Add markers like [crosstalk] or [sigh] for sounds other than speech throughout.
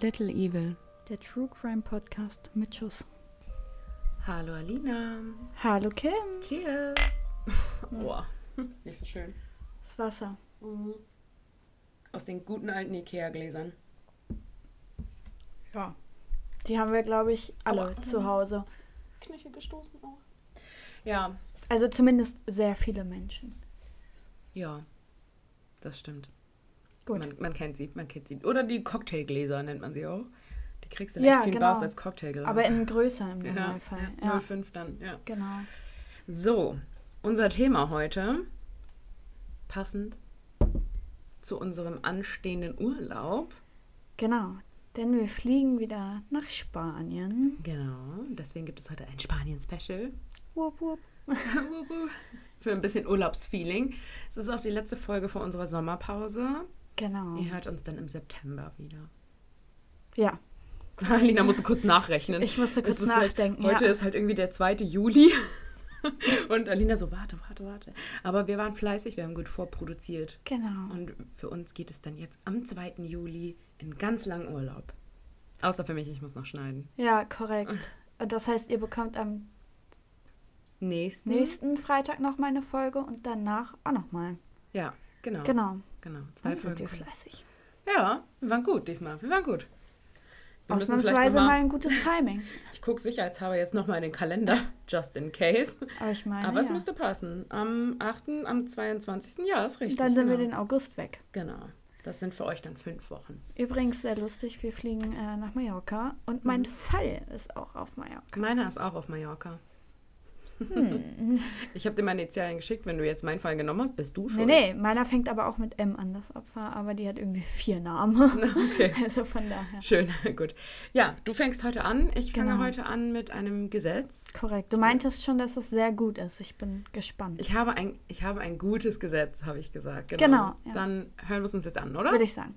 Little Evil. Der True Crime Podcast mit Schuss. Hallo Alina. Hallo Kim. Cheers. [laughs] Boah, nicht so schön. Das Wasser. Aus den guten alten Ikea-Gläsern. Ja. Die haben wir, glaube ich, alle Aua. zu Hause. Knöchel gestoßen auch. Ja, Also zumindest sehr viele Menschen. ja. Das stimmt. Gut. Man, man kennt sie, man kennt sie. Oder die Cocktailgläser nennt man sie auch. Die kriegst du in Ja, echt vielen genau. Bars als Cocktailglas. Aber in größer im Normalfall. ja, Ja, 05 dann, ja. genau. So, unser Thema heute, passend zu unserem anstehenden Urlaub. Genau. Denn wir fliegen wieder nach Spanien. Genau, deswegen gibt es heute ein Spanien-Special. Wupp, wupp. [laughs] Für ein bisschen Urlaubsfeeling. Es ist auch die letzte Folge vor unserer Sommerpause. Genau. Ihr hört uns dann im September wieder. Ja, [laughs] Alina musste kurz nachrechnen. ich musste kurz halt- nachdenken. Heute ja. ist halt irgendwie der 2. Juli. [laughs] Und Alina so, warte, warte, warte. Aber wir waren fleißig, wir haben gut vorproduziert. Genau. Und für uns geht es dann jetzt am 2. Juli in ganz langen Urlaub. Außer für mich, ich muss noch schneiden. Ja, korrekt. Und das heißt, ihr bekommt am Nächsten. nächsten Freitag noch mal eine Folge und danach auch noch mal. Ja, genau. Genau. Genau. Zwei Dann sind Folgen. wir fleißig. Ja, wir waren gut diesmal. Wir waren gut. Wir Ausnahmsweise mal mal, ein gutes Timing. [laughs] ich gucke sicherheitshalber jetzt nochmal in den Kalender, [laughs] just in case. Aber ich meine, Aber es ja. müsste passen. Am 8., am 22. Ja, ist richtig. dann sind wir genau. den August weg. Genau. Das sind für euch dann fünf Wochen. Übrigens sehr lustig, wir fliegen äh, nach Mallorca und mein Mhm. Fall ist auch auf Mallorca. Meiner ist auch auf Mallorca. Hm. Ich habe dir meine Initialien geschickt. Wenn du jetzt meinen Fall genommen hast, bist du Nee, schon. nee, meiner fängt aber auch mit M an, das Opfer, aber die hat irgendwie vier Namen. [laughs] Okay. Also von daher. Schön, [laughs] gut. Ja, du fängst heute an. Ich fange Genau. heute an mit einem Gesetz. Korrekt. Du meintest schon, dass es sehr gut ist. Ich bin gespannt. Ich habe ein, ich habe ein gutes Gesetz, habe ich gesagt. Genau, ja. Dann hören wir es uns jetzt an, oder? Würde ich sagen.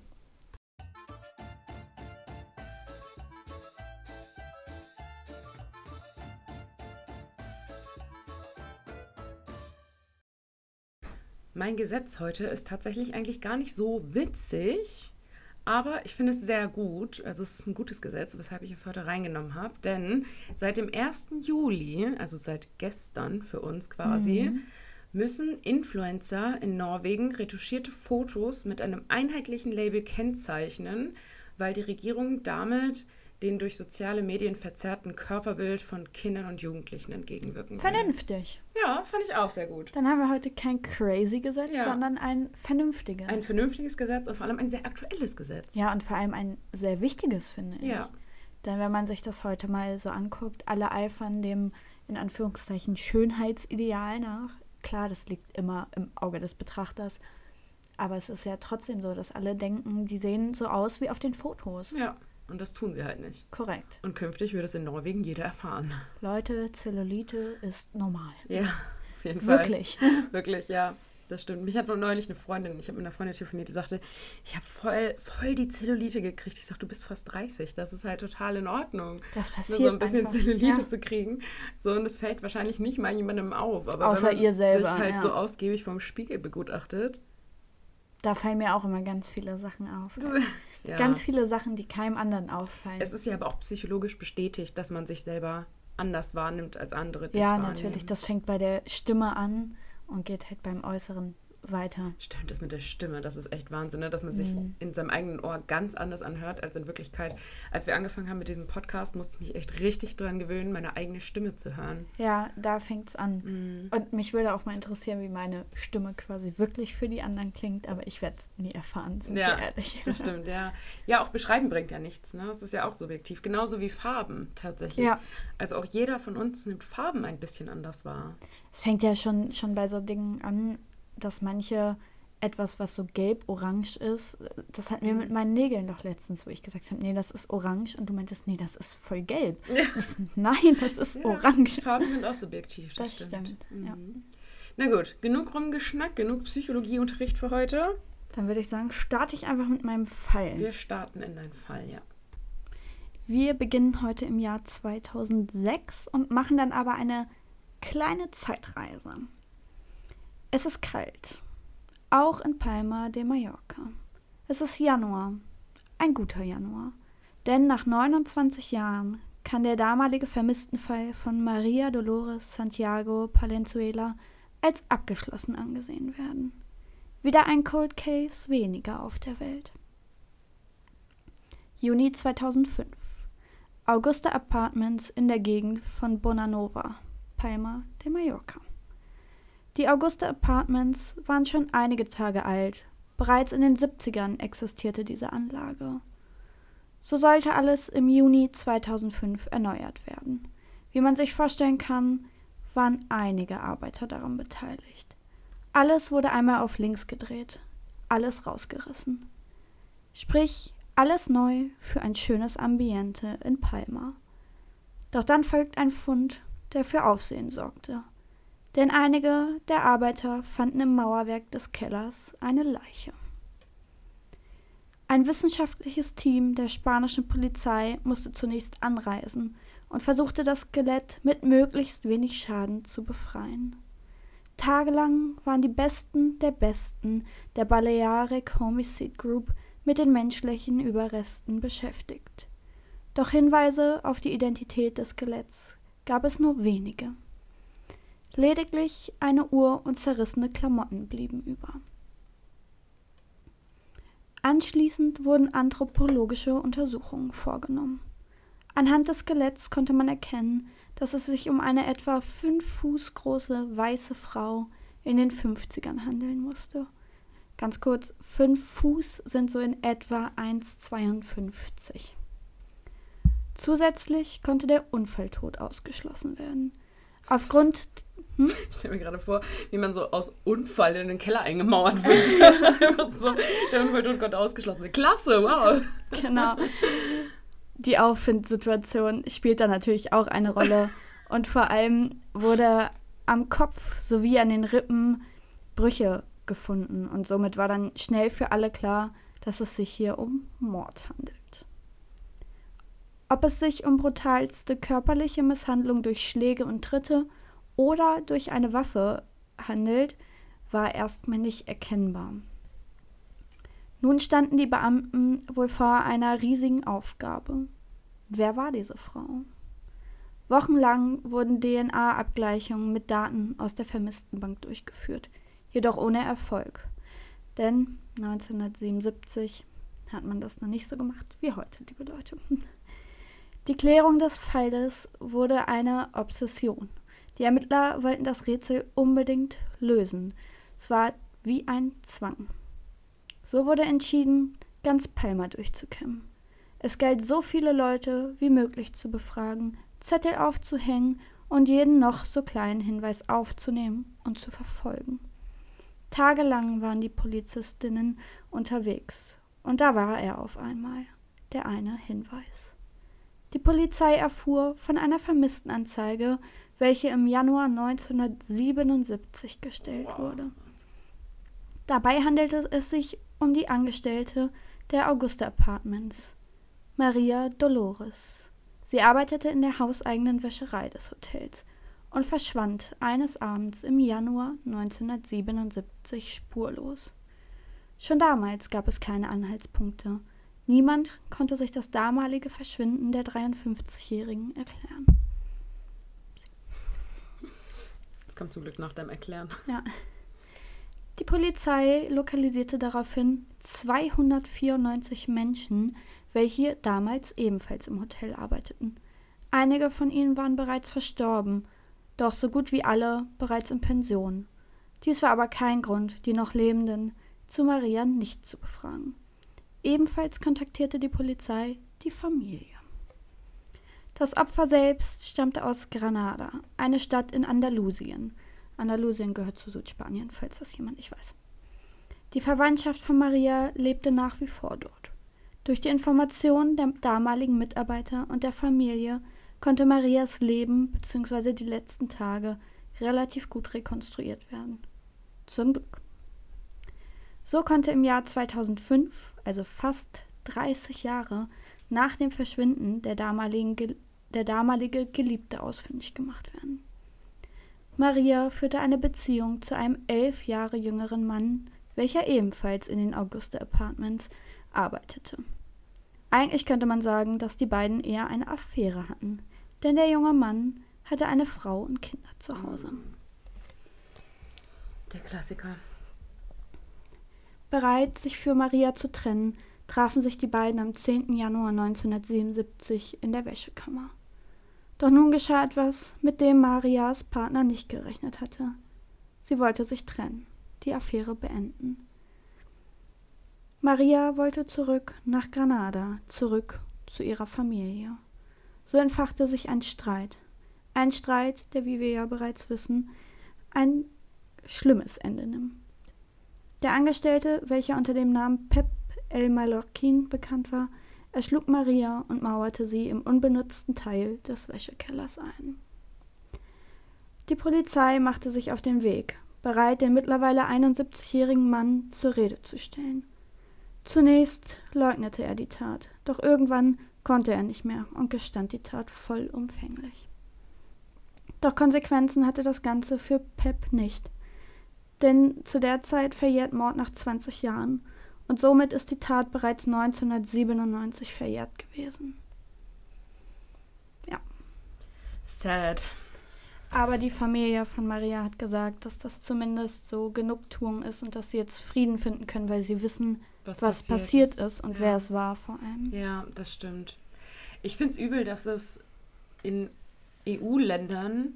Mein Gesetz heute ist tatsächlich eigentlich gar nicht so witzig, aber ich finde es sehr gut. Also es ist ein gutes Gesetz, weshalb ich es heute reingenommen habe. Denn seit dem 1. Juli, also seit gestern für uns quasi, müssen Influencer in Norwegen retuschierte Fotos mit einem einheitlichen Label kennzeichnen, weil die Regierung damit den durch soziale Medien verzerrten Körperbild von Kindern und Jugendlichen entgegenwirken will. Vernünftig. Ja, fand ich auch sehr gut. Dann haben wir heute kein crazy Gesetz, Ja. sondern ein vernünftiges. Ein vernünftiges Gesetz und vor allem ein sehr aktuelles Gesetz. ja, und vor allem ein sehr wichtiges, finde ich. Ja. Denn wenn man sich das heute mal so anguckt, alle eifern dem in Anführungszeichen Schönheitsideal nach. Klar, das liegt immer im Auge des Betrachters. Aber es ist ja trotzdem so, dass alle denken, die sehen so aus wie auf den Fotos. Ja, und das tun sie halt nicht. Korrekt. Und künftig wird es in Norwegen jeder erfahren. Leute, Zellulite ist normal. Ja, auf jeden Fall. Wirklich. [laughs] Wirklich, ja. Das stimmt. Mich hat neulich eine Freundin, ich habe mit einer Freundin telefoniert, die sagte, ich habe voll, voll die Zellulite gekriegt. Ich sage, du bist fast 30. Das ist halt total in Ordnung. Das Nur passiert so ein bisschen einfach. Zellulite ja. zu kriegen. So, und es fällt wahrscheinlich nicht mal jemandem auf. Aber Außer wenn man ihr selber, sich halt ja. so ausgiebig vom Spiegel begutachtet. Da fallen mir auch immer ganz viele Sachen auf. [laughs] Ja. Ganz viele Sachen, die keinem anderen auffallen. Es ist ja aber auch psychologisch bestätigt, dass man sich selber anders wahrnimmt als andere. ja, natürlich. Das fängt bei der Stimme an und geht halt beim Äußeren weiter. Stimmt, das mit der Stimme, das ist echt Wahnsinn, ne? dass man sich Mhm. in seinem eigenen Ohr ganz anders anhört als in Wirklichkeit. Als wir angefangen haben mit diesem Podcast, musste ich mich echt richtig dran gewöhnen, meine eigene Stimme zu hören. Ja, da fängt's an. Mhm. Und mich würde auch mal interessieren, wie meine Stimme quasi wirklich für die anderen klingt, aber ich werde es nie erfahren, sind Ja, wir ehrlich. Das stimmt, ja. Ja, auch beschreiben bringt ja nichts, ne? Das ist ja auch subjektiv. Genauso wie Farben tatsächlich. Ja. Also auch jeder von uns nimmt Farben ein bisschen anders wahr. Es fängt ja schon, schon bei so Dingen an, dass manche etwas, was so gelb-orange ist, das hatten wir mit meinen Nägeln doch letztens, wo ich gesagt habe, nee, das ist orange und du meintest, nee, das ist voll gelb. Ich so, Nein, das ist Ja, orange. Farben sind auch subjektiv. Das stimmt, ja. Mhm. Na gut, genug rumgeschnackt, genug Psychologieunterricht für heute. Dann würde ich sagen, starte ich einfach mit meinem Fall. Wir starten in deinen Fall, ja. Wir beginnen heute im Jahr 2006 und machen dann aber eine kleine Zeitreise. Es ist kalt, auch in Palma de Mallorca. Es ist Januar, ein guter Januar. Denn nach 29 Jahren kann der damalige Vermisstenfall von Maria Dolores Santiago Palenzuela als abgeschlossen angesehen werden. Wieder ein Cold Case weniger auf der Welt. Juni 2005. Augusta Apartments in der Gegend von Bonanova, Palma de Mallorca. Die Augusta Apartments waren schon einige Tage alt. Bereits in den 70ern existierte diese Anlage. So sollte alles im Juni 2005 erneuert werden. Wie man sich vorstellen kann, waren einige Arbeiter daran beteiligt. Alles wurde einmal auf links gedreht, alles rausgerissen. Sprich, alles neu für ein schönes Ambiente in Palma. Doch dann folgt ein Fund, der für Aufsehen sorgte. Denn einige der Arbeiter fanden im Mauerwerk des Kellers eine Leiche. Ein wissenschaftliches Team der spanischen Polizei musste zunächst anreisen und versuchte das Skelett mit möglichst wenig Schaden zu befreien. Tagelang waren die Besten der Besten der Balearic Homicide Group mit den menschlichen Überresten beschäftigt. Doch Hinweise auf die Identität des Skeletts gab es nur wenige. Lediglich eine Uhr und zerrissene Klamotten blieben über. Anschließend wurden anthropologische Untersuchungen vorgenommen. Anhand des Skeletts konnte man erkennen, dass es sich um eine etwa fünf Fuß große weiße Frau in den 50ern handeln musste. Ganz kurz, fünf Fuß sind so in etwa 1,52. Zusätzlich konnte der Unfalltod ausgeschlossen werden. Aufgrund hm? [laughs] Ich stelle mir gerade vor, wie man so aus Unfall in den Keller eingemauert wird. [laughs] [laughs] so, der Unfalltod konnte ausgeschlossen werden. Klasse, wow. Genau. Die Auffindsituation spielt da natürlich auch eine Rolle. Und vor allem wurde am Kopf sowie an den Rippen Brüche gefunden. Und somit war dann schnell für alle klar, dass es sich hier um Mord handelt. Ob es sich um brutalste körperliche Misshandlung durch Schläge und Tritte oder durch eine Waffe handelt, war erstmal nicht erkennbar. Nun standen die Beamten wohl vor einer riesigen Aufgabe. Wer war diese Frau? Wochenlang wurden DNA-Abgleichungen mit Daten aus der Vermisstenbank durchgeführt, jedoch ohne Erfolg. Denn 1977 hat man das noch nicht so gemacht wie heute, liebe Leute. [laughs] Die Klärung des Falles wurde eine Obsession. Die Ermittler wollten das Rätsel unbedingt lösen. Es war wie ein Zwang. So wurde entschieden, ganz Palma durchzukämmen. Es galt so viele Leute wie möglich zu befragen, Zettel aufzuhängen und jeden noch so kleinen Hinweis aufzunehmen und zu verfolgen. Tagelang waren die Polizistinnen unterwegs, und da war er auf einmal, der eine Hinweis. Die Polizei erfuhr von einer Vermisstenanzeige, welche im Januar 1977 gestellt wurde. Dabei handelte es sich um die Angestellte der Augusta Apartments, Maria Dolores. Sie arbeitete in der hauseigenen Wäscherei des Hotels und verschwand eines Abends im Januar 1977 spurlos. Schon damals gab es keine Anhaltspunkte Niemand konnte sich das damalige Verschwinden der 53-Jährigen erklären. Das kommt zum Glück nach dem Erklären. [laughs] Ja. Die Polizei lokalisierte daraufhin 294 Menschen, welche damals ebenfalls im Hotel arbeiteten. Einige von ihnen waren bereits verstorben, doch so gut wie alle bereits in Pension. Dies war aber kein Grund, die noch Lebenden zu Maria nicht zu befragen. Ebenfalls kontaktierte die Polizei die Familie. Das Opfer selbst stammte aus Granada, eine Stadt in Andalusien. Andalusien gehört zu Südspanien, falls das jemand nicht weiß. Die Verwandtschaft von Maria lebte nach wie vor dort. Durch die Informationen der damaligen Mitarbeiter und der Familie konnte Marias Leben bzw. die letzten Tage relativ gut rekonstruiert werden. Zum Glück. So konnte im Jahr 2005 also fast 30 Jahre nach dem Verschwinden der, damaligen, der damalige Geliebte ausfindig gemacht werden. Maria führte eine Beziehung zu einem elf Jahre jüngeren Mann, welcher ebenfalls in den Augusta Apartments arbeitete. Eigentlich könnte man sagen, dass die beiden eher eine Affäre hatten. Denn der junge Mann hatte eine Frau und Kinder zu Hause. Der Klassiker. Bereit, sich für Maria zu trennen, trafen sich die beiden am 10. Januar 1977 in der Wäschekammer. Doch nun geschah etwas, mit dem Marias Partner nicht gerechnet hatte. Sie wollte sich trennen, die Affäre beenden. Maria wollte zurück nach Granada, zurück zu ihrer Familie. So entfachte sich ein Streit. Ein Streit, der, wie wir ja bereits wissen, ein schlimmes Ende nimmt. Der Angestellte, welcher unter dem Namen Pep El Mallorquin bekannt war, erschlug Maria und mauerte sie im unbenutzten Teil des Wäschekellers ein. Die Polizei machte sich auf den Weg, bereit, den mittlerweile 71-jährigen Mann zur Rede zu stellen. Zunächst leugnete er die Tat, doch irgendwann konnte er nicht mehr und gestand die Tat vollumfänglich. Doch Konsequenzen hatte das Ganze für Pep nicht, denn zu der Zeit verjährt Mord nach 20 Jahren und somit ist die Tat bereits 1997 verjährt gewesen. Ja. Sad. Aber die Familie von Maria hat gesagt, dass das zumindest so Genugtuung ist und dass sie jetzt Frieden finden können, weil sie wissen, was, was passiert, passiert ist. ist, und ja. wer es war vor allem. Ja, das stimmt. Ich finde es übel, dass es in EU-Ländern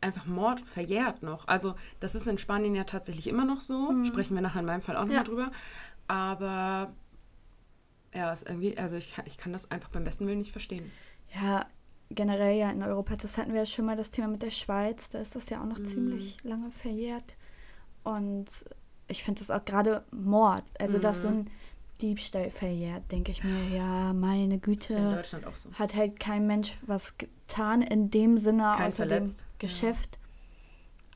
einfach Mord verjährt noch. Also das ist in Spanien ja tatsächlich immer noch so. Mhm. Sprechen wir nachher in meinem Fall auch nochmal ja. drüber. Aber ja, ist irgendwie, also ich, ich kann das einfach beim besten Willen nicht verstehen. Ja, generell ja in Europa, das hatten wir ja schon mal das Thema mit der Schweiz, da ist das ja auch noch mhm. ziemlich lange verjährt. Und ich finde das auch gerade Mord, also mhm. dass so ein Diebstahl verjährt, denke ich mir, ja, meine Güte. Ist in Deutschland auch so. Hat halt kein Mensch was getan in dem Sinne kein außer verletzt. dem Geschäft. Ja.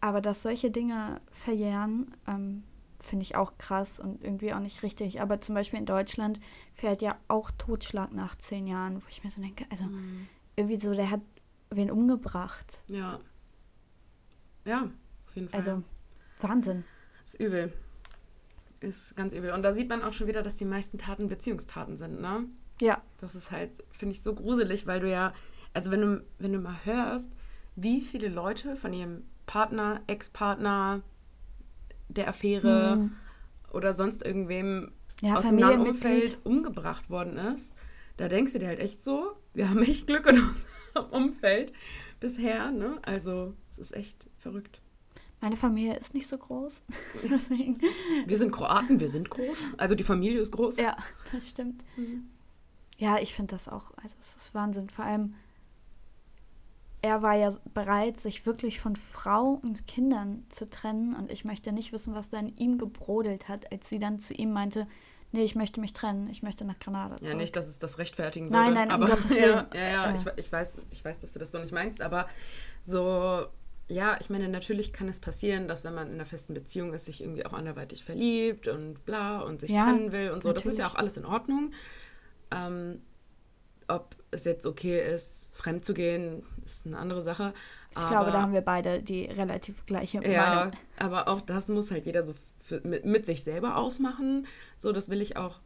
Aber dass solche Dinge verjähren, ähm, finde ich auch krass und irgendwie auch nicht richtig. Aber zum Beispiel in Deutschland fährt ja auch Totschlag nach zehn Jahren, wo ich mir so denke, also mhm. irgendwie so, der hat wen umgebracht. Ja. Ja, auf jeden Fall. Also, Wahnsinn. Das ist übel. Ist ganz übel. Und da sieht man auch schon wieder, dass die meisten Taten Beziehungstaten sind, ne? Ja. Das ist halt, finde ich, so gruselig, weil du ja, also wenn du, wenn du mal hörst, wie viele Leute von ihrem Partner, Ex-Partner, der Affäre mhm. oder sonst irgendwem ja, aus dem nahen Umfeld umgebracht worden ist, da denkst du dir halt echt so, wir haben echt Glück in [laughs] unserem Umfeld bisher, ne? Also, es ist echt verrückt. Meine Familie ist nicht so groß. [laughs] wir sind Kroaten, wir sind groß. Also die Familie ist groß. Ja, das stimmt. Mhm. Ja, ich finde das auch, also es ist Wahnsinn. Vor allem, er war ja bereit, sich wirklich von Frau und Kindern zu trennen. Und ich möchte nicht wissen, was da in ihm gebrodelt hat, als sie dann zu ihm meinte, nee, ich möchte mich trennen, ich möchte nach Granada zurück. Ja, nicht, dass es das rechtfertigen würde. Nein, nein, aber, um Gottes [laughs] Willen. Ja, ja, ja äh. ich, ich, weiß, ich weiß, dass du das so nicht meinst, aber so, ja, ich meine, natürlich kann es passieren, dass wenn man in einer festen Beziehung ist, sich irgendwie auch anderweitig verliebt und bla und sich ja, trennen will und so. Natürlich. Das ist ja auch alles in Ordnung. Ähm, ob es jetzt okay ist, fremd zu gehen, ist eine andere Sache. Ich glaube, da haben wir beide die relativ gleiche Meinung. Ja, aber auch das muss halt jeder so für, mit, mit sich selber ausmachen. So, das will ich auch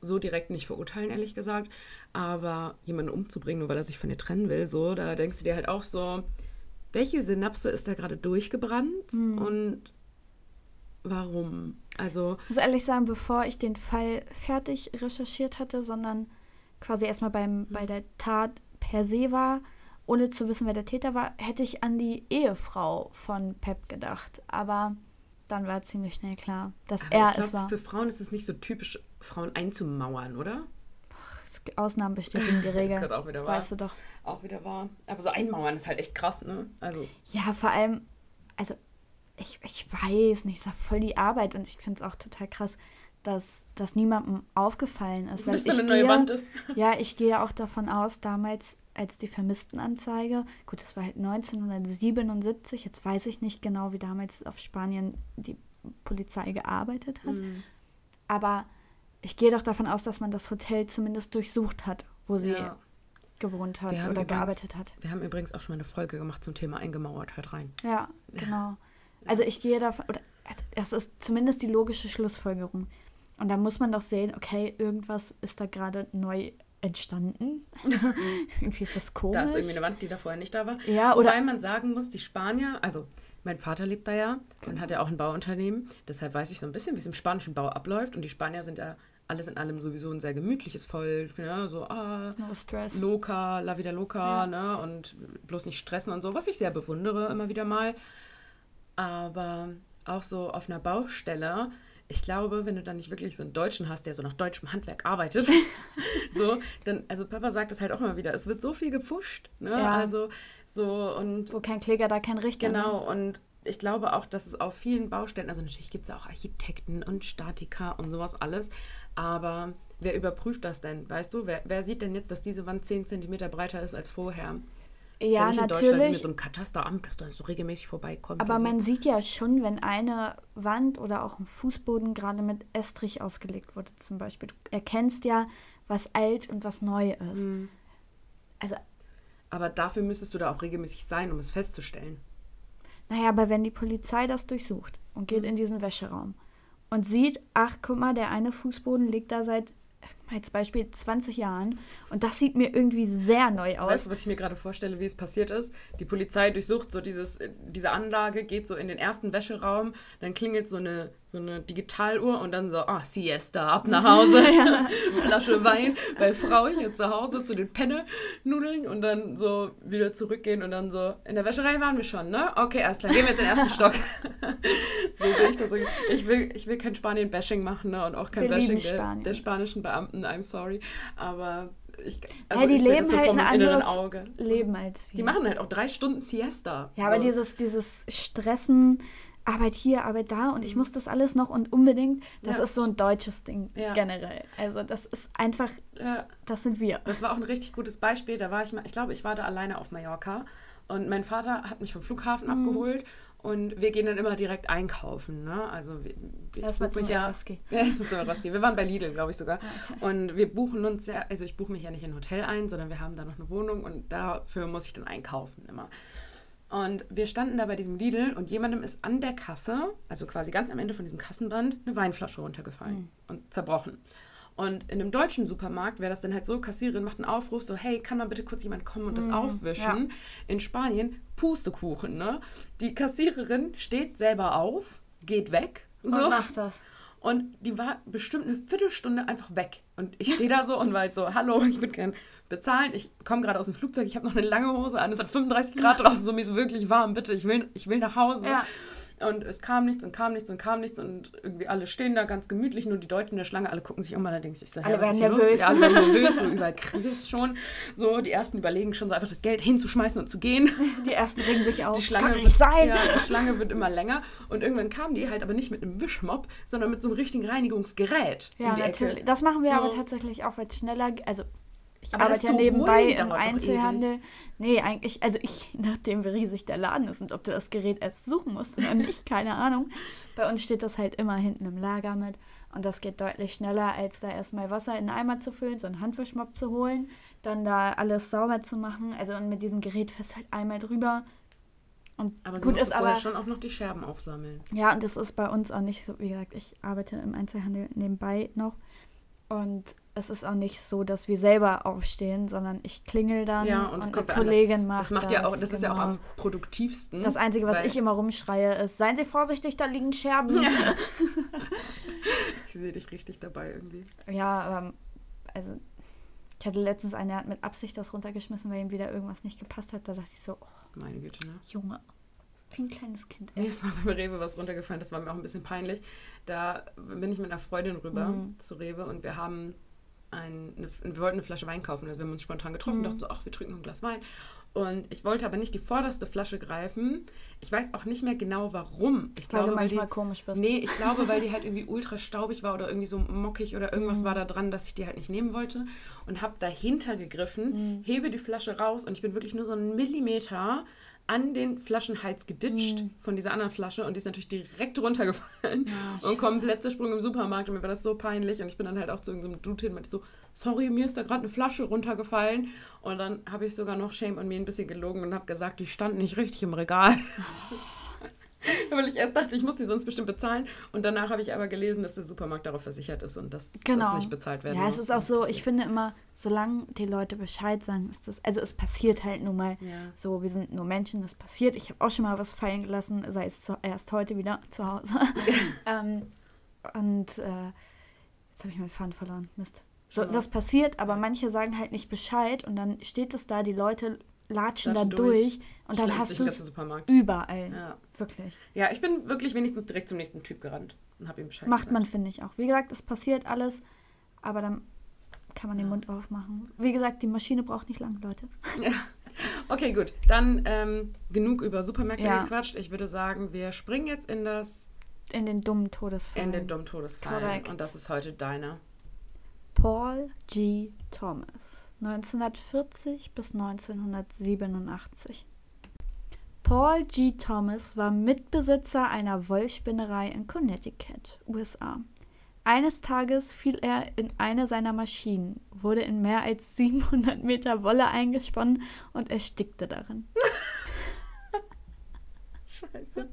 so direkt nicht verurteilen, ehrlich gesagt. Aber jemanden umzubringen, nur weil er sich von dir trennen will, so, da denkst du dir halt auch so, welche Synapse ist da gerade durchgebrannt mhm. und warum? Also. Ich muss ehrlich sagen, bevor ich den Fall fertig recherchiert hatte, sondern quasi erstmal beim, mhm. bei der Tat per se war, ohne zu wissen, wer der Täter war, hätte ich an die Ehefrau von Pep gedacht. Aber dann war ziemlich schnell klar, dass Aber er glaub, es war. Für Frauen ist es nicht so typisch, Frauen einzumauern, oder? Ausnahmen bestätigen die [laughs] Regel. auch wieder weißt du doch. Auch wieder wahr. Aber so einmauern ist halt echt krass, ne? Also. Ja, vor allem, also ich, ich weiß nicht, es ist voll die Arbeit und ich finde es auch total krass dass das niemandem aufgefallen ist. Weil Bis ich eine neue Wand ist. [laughs] Ja, ich gehe auch davon aus, damals als die Vermisstenanzeige, gut, das war halt 1977, jetzt weiß ich nicht genau, wie damals auf Spanien die Polizei gearbeitet hat, mhm. aber ich gehe doch davon aus, dass man das Hotel zumindest durchsucht hat, wo sie ja. gewohnt hat oder übrigens, gearbeitet hat. Wir haben übrigens auch schon mal eine Folge gemacht zum Thema eingemauert, hört rein. Ja, genau. Also ich gehe davon, oder also das ist zumindest die logische Schlussfolgerung Und da muss man doch sehen, okay, irgendwas ist da gerade neu entstanden. [laughs] [laughs] irgendwie ist das komisch. Da ist irgendwie eine Wand, die da vorher nicht da war. Ja, oder- Wobei man sagen muss, die Spanier, also mein Vater lebt da ja und hat ja auch ein Bauunternehmen. Deshalb weiß ich so ein bisschen, wie es im spanischen Bau abläuft. Und die Spanier sind ja alles in allem sowieso ein sehr gemütliches Volk. Ne? So, ah, No stress. loca, la vida loca, ne? Und bloß nicht stressen und so, was ich sehr bewundere immer wieder mal. Aber auch so auf einer Baustelle, ich glaube, wenn du dann nicht wirklich so einen Deutschen hast, der so nach deutschem Handwerk arbeitet, [laughs] so, dann, also Papa sagt es halt auch immer wieder, es wird so viel gepfuscht, ne? Ja. Also so und Wo kein Kläger, da kein Richter. ne? Genau, und ich glaube auch, dass es auf vielen Baustellen, also natürlich gibt es ja auch Architekten und Statiker und sowas alles, aber wer überprüft das denn? Weißt du, wer, wer sieht denn jetzt, dass diese Wand 10 cm breiter ist als vorher? Ist Ja, nicht in Deutschland mit natürlich. so einem Katasteramt, das da so regelmäßig vorbeikommt. Aber man so. sieht ja schon, wenn eine Wand oder auch ein Fußboden gerade mit Estrich ausgelegt wurde, zum Beispiel. Du erkennst ja, was alt und was neu ist. Mhm. Also, Aber dafür müsstest du da auch regelmäßig sein, um es festzustellen. naja, aber wenn die Polizei das durchsucht und Mhm. geht in diesen Wäscheraum und sieht, ach, guck mal, der eine Fußboden liegt da seit, als Beispiel, 20 Jahren und das sieht mir irgendwie sehr neu aus. Weißt du, was ich mir gerade vorstelle, wie es passiert ist? Die Polizei durchsucht so dieses, äh, diese Anlage, geht so in den ersten Wäscheraum, dann klingelt so eine, so eine Digitaluhr und dann so, ah, Siesta, ab nach Hause, [laughs] [laughs] Flasche Wein bei Frau hier zu Hause zu den Penne-Nudeln und dann so wieder zurückgehen und dann so, in der Wäscherei waren wir schon, ne? Okay, alles klar, gehen wir jetzt in den ersten [laughs] Stock. so sehe ich das. Ich will, ich will kein Spanien-Bashing machen ne? und auch kein Wir Bashing der, der spanischen Beamten, I'm sorry, aber ich, ja, die ich leben so halt ein anderes Auge. Leben als wir. Die machen halt auch drei Stunden Siesta. Ja, aber so. dieses, dieses Stressen, Arbeit hier, Arbeit da und ich muss das alles noch und unbedingt, das Mhm. Ja. ist so ein deutsches Ding Ja. generell. Also das ist einfach, Ja, das sind wir. das war auch ein richtig gutes Beispiel. Da war ich mal, ich glaube, ich war da alleine auf Mallorca und mein Vater hat mich vom Flughafen Mhm. abgeholt und wir gehen dann immer direkt einkaufen. Ne? Also wir, ich war buch mich ja, Eroski. [laughs] Eroski. Wir waren bei Lidl, glaube ich sogar. Ah, Und wir buchen uns ja, also ich buche mich ja nicht in ein Hotel ein, sondern wir haben da noch eine Wohnung und dafür muss ich dann einkaufen immer. Und wir standen da bei diesem Lidl und jemandem ist an der Kasse, also quasi ganz am Ende von diesem Kassenband, eine Weinflasche runtergefallen Hm. und zerbrochen. Und in einem deutschen Supermarkt wäre das dann halt so, Kassiererin macht einen Aufruf, so, hey, kann mal bitte kurz jemand kommen und das aufwischen? Hm, ja. In Spanien, Pustekuchen, ne? Die Kassiererin steht selber auf, geht weg, so. Und macht das. Und die war bestimmt eine Viertelstunde einfach weg. Und ich stehe da so und war halt so, hallo, ich würde gern bezahlen. Ich komme gerade aus dem Flugzeug, ich habe noch eine lange Hose an. Es hat 35 Grad draußen, so mir ist wirklich warm, bitte, ich will, ich will nach Hause. Ja. Und es kam nichts und kam nichts und kam nichts und irgendwie alle stehen da ganz gemütlich, nur die Deutschen in der Schlange, alle gucken sich um denke ich hä, Alle werden nervös. Ja, alle werden nervös, [laughs] so überall kribbelt's schon. So, die ersten überlegen schon so einfach das Geld hinzuschmeißen und zu gehen. [laughs] Die ersten regen sich auf. Die Schlange, kann doch nicht sein. Ja, die Schlange wird immer länger. Und irgendwann kamen die halt aber nicht mit einem Wischmopp, sondern mit so einem richtigen Reinigungsgerät. Ja, die natürlich. Ecke. Das machen wir So. aber tatsächlich auch, weil es schneller, also ich Aber arbeite ja nebenbei im Einzelhandel. Nee, eigentlich, also ich, [laughs] nachdem wie riesig der Laden ist und ob du das Gerät erst suchen musst oder nicht, [laughs] keine Ahnung. Bei uns steht das halt immer hinten im Lager mit und das geht deutlich schneller, als da erstmal Wasser in den Eimer zu füllen, so einen Handwischmopp zu holen, dann da alles sauber zu machen. Also und mit diesem Gerät fährst du halt einmal drüber. Und Aber gut ist vorher aber, schon auch noch die Scherben aufsammeln. ja, und das ist bei uns auch nicht so, wie gesagt, ich arbeite im Einzelhandel nebenbei noch. Und es ist auch nicht so, dass wir selber aufstehen, sondern ich klingel dann Ja, und, und eine. Kollegin macht Das macht ja auch, das ist ja auch genau. am produktivsten. Das Einzige, was ich immer rumschreie, ist, seien Sie vorsichtig, da liegen Scherben. Ja, [laughs] Ich sehe dich richtig dabei irgendwie. aber also ich hatte letztens einen, der hat mit Absicht das runtergeschmissen, weil ihm wieder irgendwas nicht gepasst hat. Da dachte ich so, oh, Meine Güte, ne? Junge, wie ein kleines Kind. Mir Ey. ist mal beim Rewe was runtergefallen, das war mir auch ein bisschen peinlich. Da bin ich mit einer Freundin rüber Mhm. zu Rewe und wir haben ein, eine, wir wollten eine Flasche Wein kaufen. Also wir haben uns spontan getroffen, Mhm. dachten so, ach, wir trinken ein Glas Wein. Und ich wollte aber nicht die vorderste Flasche greifen. Ich weiß auch nicht mehr genau warum. Ich Weil glaube, du weil die, manchmal komisch bist. Nee, ich glaube, weil die [laughs] halt irgendwie ultra staubig war oder irgendwie so mockig oder irgendwas Mhm. war da dran, dass ich die halt nicht nehmen wollte. Und habe dahinter gegriffen, Mhm. hebe die Flasche raus und ich bin wirklich nur so einen Millimeter an den Flaschenhals geditscht Mhm. von dieser anderen Flasche und die ist natürlich direkt runtergefallen Ja, [laughs] und scheiße. komplett zersprungen im Supermarkt und mir war das so peinlich und ich bin dann halt auch zu irgendeinem Dude hin und meinte so, sorry, mir ist da gerade eine Flasche runtergefallen und dann habe ich sogar noch Shame on me ein bisschen gelogen und habe gesagt, die stand nicht richtig im Regal. [laughs] Weil ich erst dachte, ich muss die sonst bestimmt bezahlen. Und danach habe ich aber gelesen, dass der Supermarkt darauf versichert ist und dass Genau. das nicht bezahlt werden Ja, es ist auch so, ich finde immer, solange die Leute Bescheid sagen, ist das, also es passiert halt nun mal Ja. so, wir sind nur Menschen, das passiert. Ich habe auch schon mal was fallen gelassen, sei es zu, erst heute wieder zu Hause. [laughs] [laughs] ähm, und äh, jetzt habe ich meinen Faden verloren, Mist. So, das passiert, aber manche sagen halt nicht Bescheid und dann steht es da, die Leute latschen da durch, durch. und dann hast du überall. Ja. Wirklich. ja, ich bin wirklich wenigstens direkt zum nächsten Typ gerannt und habe ihm Bescheid Macht gesagt. man, finde ich auch. Wie gesagt, es passiert alles, aber dann kann man den Ja. Mund aufmachen. Wie gesagt, die Maschine braucht nicht lang, Leute. Ja. Okay, gut. Dann ähm, genug über Supermärkte Ja. gequatscht. Ich würde sagen, wir springen jetzt in das In den dummen Todesfall. in den dummen Todesfall. Korrekt. Und das ist heute deiner. Paul G. Thomas, 1940 bis 1987. Paul G. Thomas war Mitbesitzer einer Wollspinnerei in Connecticut, USA. Eines Tages fiel er in eine seiner Maschinen, wurde in mehr als 700 Meter Wolle eingesponnen und erstickte darin. [laughs] Scheiße.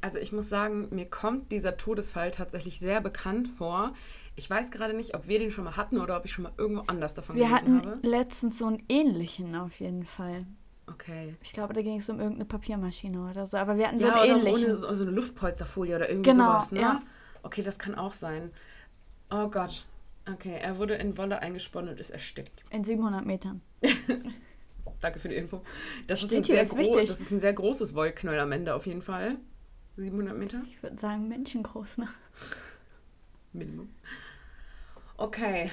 Also ich muss sagen, mir kommt dieser Todesfall tatsächlich sehr bekannt vor. Ich weiß gerade nicht, ob wir den schon mal hatten oder ob ich schon mal irgendwo anders davon Wir gelesen hatten habe. letztens so einen ähnlichen auf jeden Fall. Okay. Ich glaube, da ging es um irgendeine Papiermaschine oder so, aber wir hatten so Ja, einen oder ähnlichen. ohne so, so eine Luftpolsterfolie oder irgendwie Genau, sowas, ne? ja. Okay, das kann auch sein. Oh Gott. Okay, er wurde in Wolle eingesponnen und ist erstickt. In 700 Metern. [laughs] Danke für die Info. Das, ist Steht ein, hier, sehr ist wichtig. das ist ein sehr großes Wollknäuel am Ende auf jeden Fall. 700 Meter Ich würde sagen, menschengroß, ne? Minimum. Okay.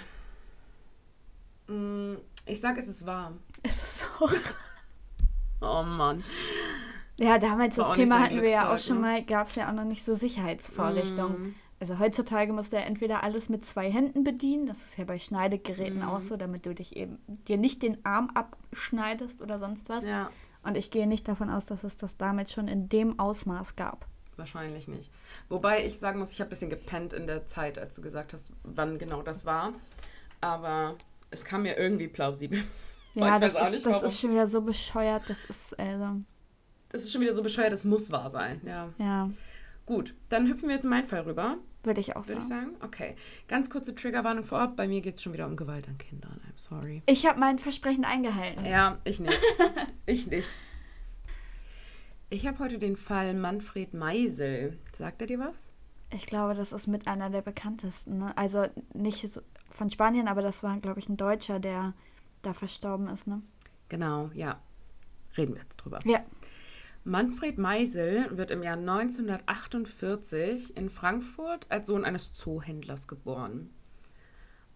Mm, Ich sag, es ist warm. Ist es auch. Oh Mann. Ja, damals War das Thema hatten wir ja auch schon ne? mal, gab es ja auch noch nicht so Sicherheitsvorrichtungen. Mm, Also heutzutage musst du ja entweder alles mit zwei Händen bedienen, das ist ja bei Schneidegeräten Mhm. auch so, damit du dich eben dir nicht den Arm abschneidest oder sonst was. Ja, Und ich gehe nicht davon aus, dass es das damals schon in dem Ausmaß gab. Wahrscheinlich nicht. Wobei ich sagen muss, ich habe ein bisschen gepennt in der Zeit, als du gesagt hast, wann genau das war. Aber es kam mir irgendwie plausibel. [laughs] Ja, das, ist, nicht, das ist schon wieder so bescheuert, das ist, also, Das ist schon wieder so bescheuert, es muss wahr sein. Ja. ja, Gut, dann hüpfen wir jetzt in meinen Fall rüber, würde ich auch würde ich sagen. sagen. Okay. Ganz kurze Triggerwarnung vorab. Bei mir geht es schon wieder um Gewalt an Kindern. I'm sorry. Ich habe mein Versprechen eingehalten. Ja, ich nicht. [laughs] ich nicht. Ich habe heute den Fall Manfred Meisel. Sagt er dir was? Ich glaube, das ist mit einer der bekanntesten. Ne? Also nicht so von Spanien, aber das war, glaube ich, ein Deutscher, der da verstorben ist. Ne? Genau, ja. Reden wir jetzt drüber. Ja. Manfred Meisel wird im Jahr 1948 in Frankfurt als Sohn eines Zoohändlers geboren.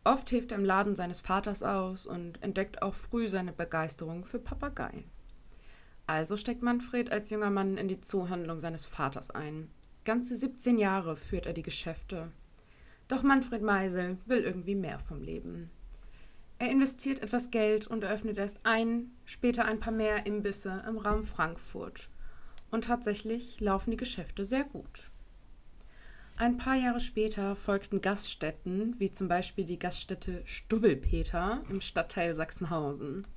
Oft hilft er im Laden seines Vaters aus und entdeckt auch früh seine Begeisterung für Papageien. Also steckt Manfred als junger Mann in die Zoohandlung seines Vaters ein. Ganze 17 Jahre führt er die Geschäfte. Doch Manfred Meisel will irgendwie mehr vom Leben. Er investiert etwas Geld und eröffnet erst ein, später ein paar mehr Imbisse im Raum Frankfurt. Und tatsächlich laufen die Geschäfte sehr gut. Ein paar Jahre später folgten Gaststätten, wie zum Beispiel die Gaststätte Stuwwelpeter im Stadtteil Sachsenhausen.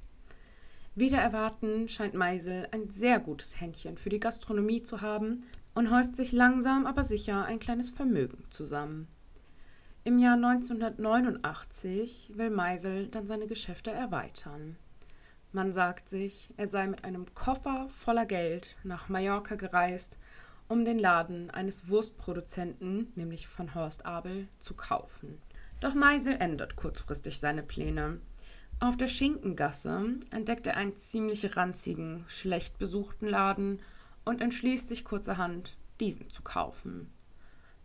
Wieder erwarten scheint Meisel ein sehr gutes Händchen für die Gastronomie zu haben und häuft sich langsam aber sicher ein kleines Vermögen zusammen. Im Jahr 1989 will Meisel dann seine Geschäfte erweitern. Man sagt sich, er sei mit einem Koffer voller Geld nach Mallorca gereist, um den Laden eines Wurstproduzenten, nämlich von Horst Abel, zu kaufen. Doch Meisel ändert kurzfristig seine Pläne. Auf der Schinkengasse entdeckt er einen ziemlich ranzigen, schlecht besuchten Laden und entschließt sich kurzerhand, diesen zu kaufen.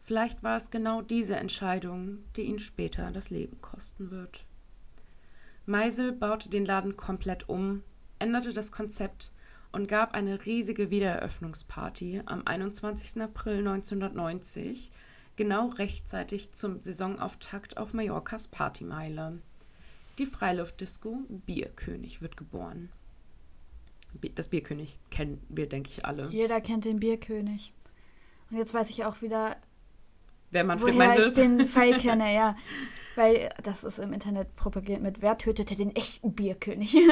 Vielleicht war es genau diese Entscheidung, die ihn später das Leben kosten wird. Meisel baute den Laden komplett um, änderte das Konzept und gab eine riesige Wiedereröffnungsparty am 21. April 1990, genau rechtzeitig zum Saisonauftakt auf Mallorcas Partymeile. Die Freiluftdisco Bierkönig wird geboren. Das Bierkönig kennen wir, denke ich, alle. Jeder kennt den Bierkönig. Und jetzt weiß ich auch wieder, wer Manfred Woher ich ist. den Fall [laughs] kenne, ja. Weil das ist im Internet propagiert mit, wer tötete den echten Bierkönig? [laughs]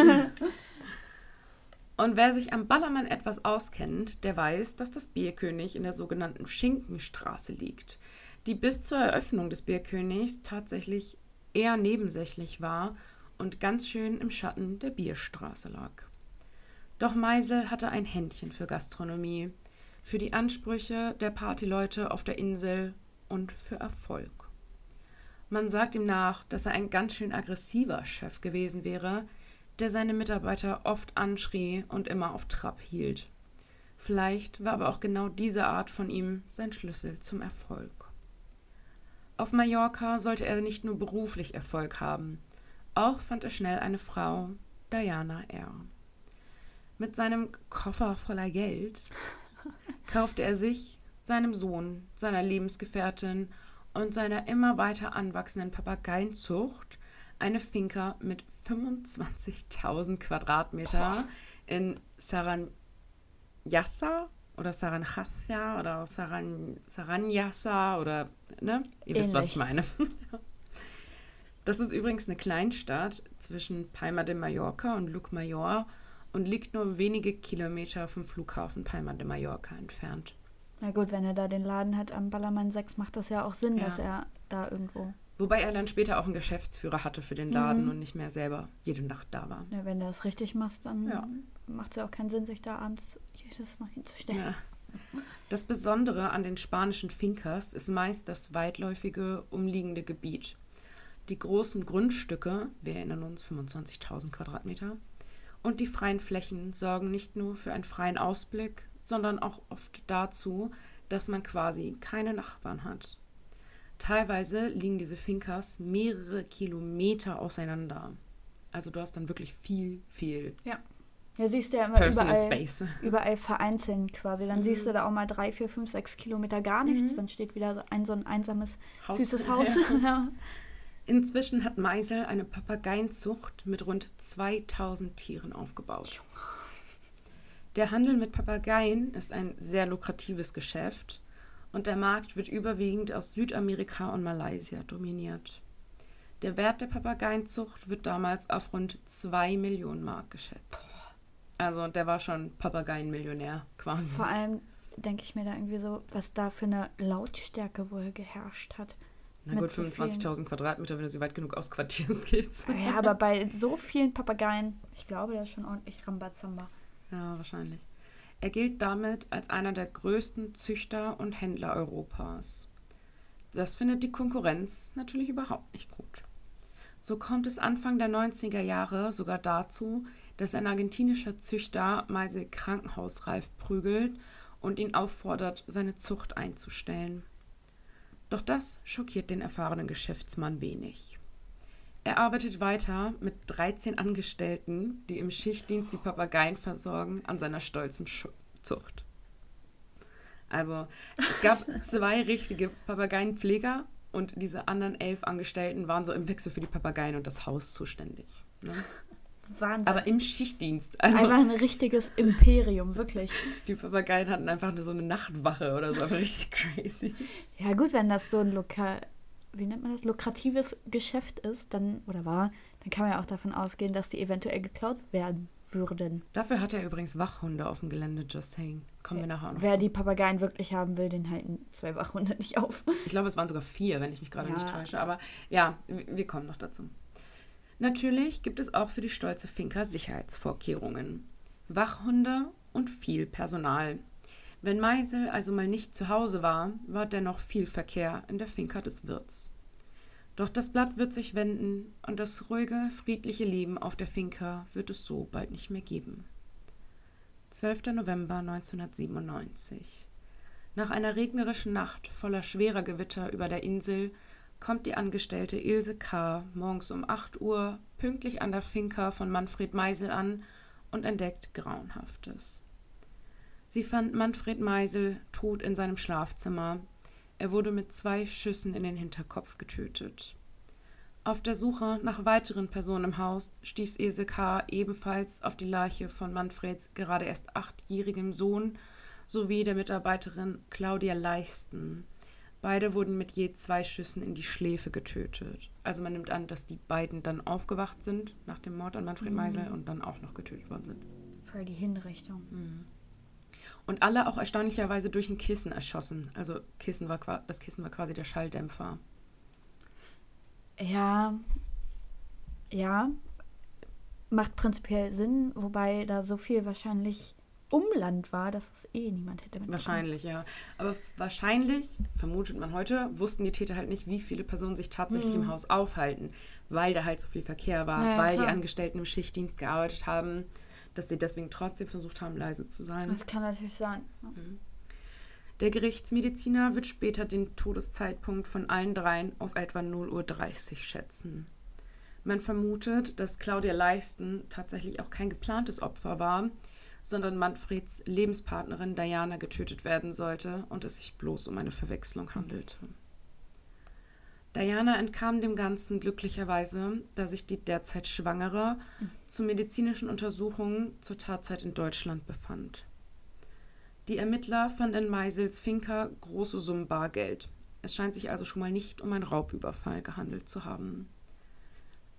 Und wer sich am Ballermann etwas auskennt, der weiß, dass das Bierkönig in der sogenannten Schinkenstraße liegt, die bis zur Eröffnung des Bierkönigs tatsächlich eher nebensächlich war und ganz schön im Schatten der Bierstraße lag. Doch Meisel hatte ein Händchen für Gastronomie, für die Ansprüche der Partyleute auf der Insel und für Erfolg. Man sagt ihm nach, dass er ein ganz schön aggressiver Chef gewesen wäre, der seine Mitarbeiter oft anschrie und immer auf Trab hielt. Vielleicht war aber auch genau diese Art von ihm sein Schlüssel zum Erfolg. Auf Mallorca sollte er nicht nur beruflich Erfolg haben, auch fand er schnell eine Frau, Diana R. Mit seinem Koffer voller Geld [laughs] kaufte er sich, seinem Sohn, seiner Lebensgefährtin und seiner immer weiter anwachsenden Papageienzucht eine Finca mit 25.000 Quadratmeter in Saranyassa oder Saranjassa oder Saran, Saranyassa oder, ne? Ihr wisst, was ich meine. [laughs] Das ist übrigens eine Kleinstadt zwischen Palma de Mallorca und Llucmajor und liegt nur wenige Kilometer vom Flughafen Palma de Mallorca entfernt. Na gut, wenn er da den Laden hat am Ballermann 6, macht das ja auch Sinn, Ja. dass er da irgendwo. Wobei er dann später auch einen Geschäftsführer hatte für den Laden Mhm. und nicht mehr selber jede Nacht da war. Ja, wenn du das richtig machst, dann Ja. macht es ja auch keinen Sinn, sich da abends jedes Mal hinzustellen. Ja. Das Besondere an den spanischen Fincas ist meist das weitläufige umliegende Gebiet. Die großen Grundstücke, wir erinnern uns 25.000 Quadratmeter, und die freien Flächen sorgen nicht nur für einen freien Ausblick, sondern auch oft dazu, dass man quasi keine Nachbarn hat. Teilweise liegen diese Fincas mehrere Kilometer auseinander. Also du hast dann wirklich viel, viel Ja, siehst du ja immer Personal überall, Space. [laughs] überall vereinzelt quasi. Dann Mhm. siehst du da auch mal drei, vier, fünf, sechs Kilometer gar nichts. Mhm. Dann steht wieder so ein so ein einsames, Haus- süßes [laughs] Haus. [laughs] ja. Inzwischen hat Meisel eine Papageienzucht mit rund 2000 Tieren aufgebaut. Der Handel mit Papageien ist ein sehr lukratives Geschäft und der Markt wird überwiegend aus Südamerika und Malaysia dominiert. Der Wert der Papageienzucht wird damals auf rund 2 Millionen Mark geschätzt. Also der war schon Papageienmillionär quasi. Vor allem denke ich mir da irgendwie so, was da für eine Lautstärke wohl geherrscht hat. Na gut, so vielen- 25.000 Quadratmeter, wenn du sie weit genug ausquartierst, [laughs] geht's. Ja, aber bei so vielen Papageien, ich glaube, das ist schon ordentlich Rambazamba. Ja, wahrscheinlich. Er gilt damit als einer der größten Züchter und Händler Europas. Das findet die Konkurrenz natürlich überhaupt nicht gut. So kommt es Anfang der 90er Jahre sogar dazu, dass ein argentinischer Züchter Meisel krankenhausreif prügelt und ihn auffordert, seine Zucht einzustellen. Doch das schockiert den erfahrenen Geschäftsmann wenig. Er arbeitet weiter mit 13 Angestellten, die im Schichtdienst die Papageien versorgen, an seiner stolzen Schu Zucht. Also, es gab [laughs] zwei richtige Papageienpfleger und diese anderen elf Angestellten waren so im Wechsel für die Papageien und das Haus zuständig. Ne? Wahnsinn. Aber im Schichtdienst. Also, Einfach ein richtiges Imperium, wirklich. [laughs] die Papageien hatten einfach so eine Nachtwache oder so, einfach richtig crazy. Ja, gut, wenn das so ein lokal, wie nennt man das, lukratives Geschäft ist, dann, oder war, dann kann man ja auch davon ausgehen, dass die eventuell geklaut werden würden. Dafür hat er übrigens Wachhunde auf dem Gelände, just saying. Kommen wir nachher auch noch. Wer zu. die Papageien wirklich haben will, den halten zwei Wachhunde nicht auf. [laughs] Ich glaube, es waren sogar vier, wenn ich mich gerade Ja. nicht täusche. Aber ja, wir kommen noch dazu. Natürlich gibt es auch für die stolze Finca Sicherheitsvorkehrungen. Wachhunde und viel Personal. Wenn Meisel also mal nicht zu Hause war, war dennoch viel Verkehr in der Finca des Wirts. Doch das Blatt wird sich wenden und das ruhige, friedliche Leben auf der Finca wird es so bald nicht mehr geben. 12. November 1997. Nach einer regnerischen Nacht voller schwerer Gewitter über der Insel kommt die Angestellte Ilse K. morgens um 8 Uhr pünktlich an der Finca von Manfred Meisel an und entdeckt Grauenhaftes. Sie fand Manfred Meisel tot in seinem Schlafzimmer. Er wurde mit zwei Schüssen in den Hinterkopf getötet. Auf der Suche nach weiteren Personen im Haus stieß Ilse K. ebenfalls auf die Leiche von Manfreds gerade erst achtjährigem Sohn sowie der Mitarbeiterin Claudia Leisten. Beide wurden mit je zwei Schüssen in die Schläfe getötet. Also man nimmt an, dass die beiden dann aufgewacht sind nach dem Mord an Manfred Mhm. Meisel und dann auch noch getötet worden sind. Voll die Hinrichtung. Und alle auch erstaunlicherweise durch ein Kissen erschossen. Also Kissen war, das Kissen war quasi der Schalldämpfer. Ja, ja, macht prinzipiell Sinn, wobei da so viel wahrscheinlich Umland war, dass es eh niemand hätte mitbekommen. Wahrscheinlich, ja. Aber wahrscheinlich, vermutet man heute, wussten die Täter halt nicht, wie viele Personen sich tatsächlich im Haus aufhalten, weil da halt so viel Verkehr war, Ja, ja, weil klar. die Angestellten im Schichtdienst gearbeitet haben, dass sie deswegen trotzdem versucht haben, leise zu sein. Das kann natürlich sein. Der Gerichtsmediziner wird später den Todeszeitpunkt von allen dreien auf etwa 0.30 Uhr schätzen. Man vermutet, dass Claudia Leisten tatsächlich auch kein geplantes Opfer war, sondern Manfreds Lebenspartnerin Diana getötet werden sollte und es sich bloß um eine Verwechslung handelte. Diana entkam dem Ganzen glücklicherweise, da sich die derzeit Schwangere zu medizinischen Untersuchungen zur Tatzeit in Deutschland befand. Die Ermittler fanden in Meisels Finca große Summen Bargeld. Es scheint sich also schon mal nicht um einen Raubüberfall gehandelt zu haben.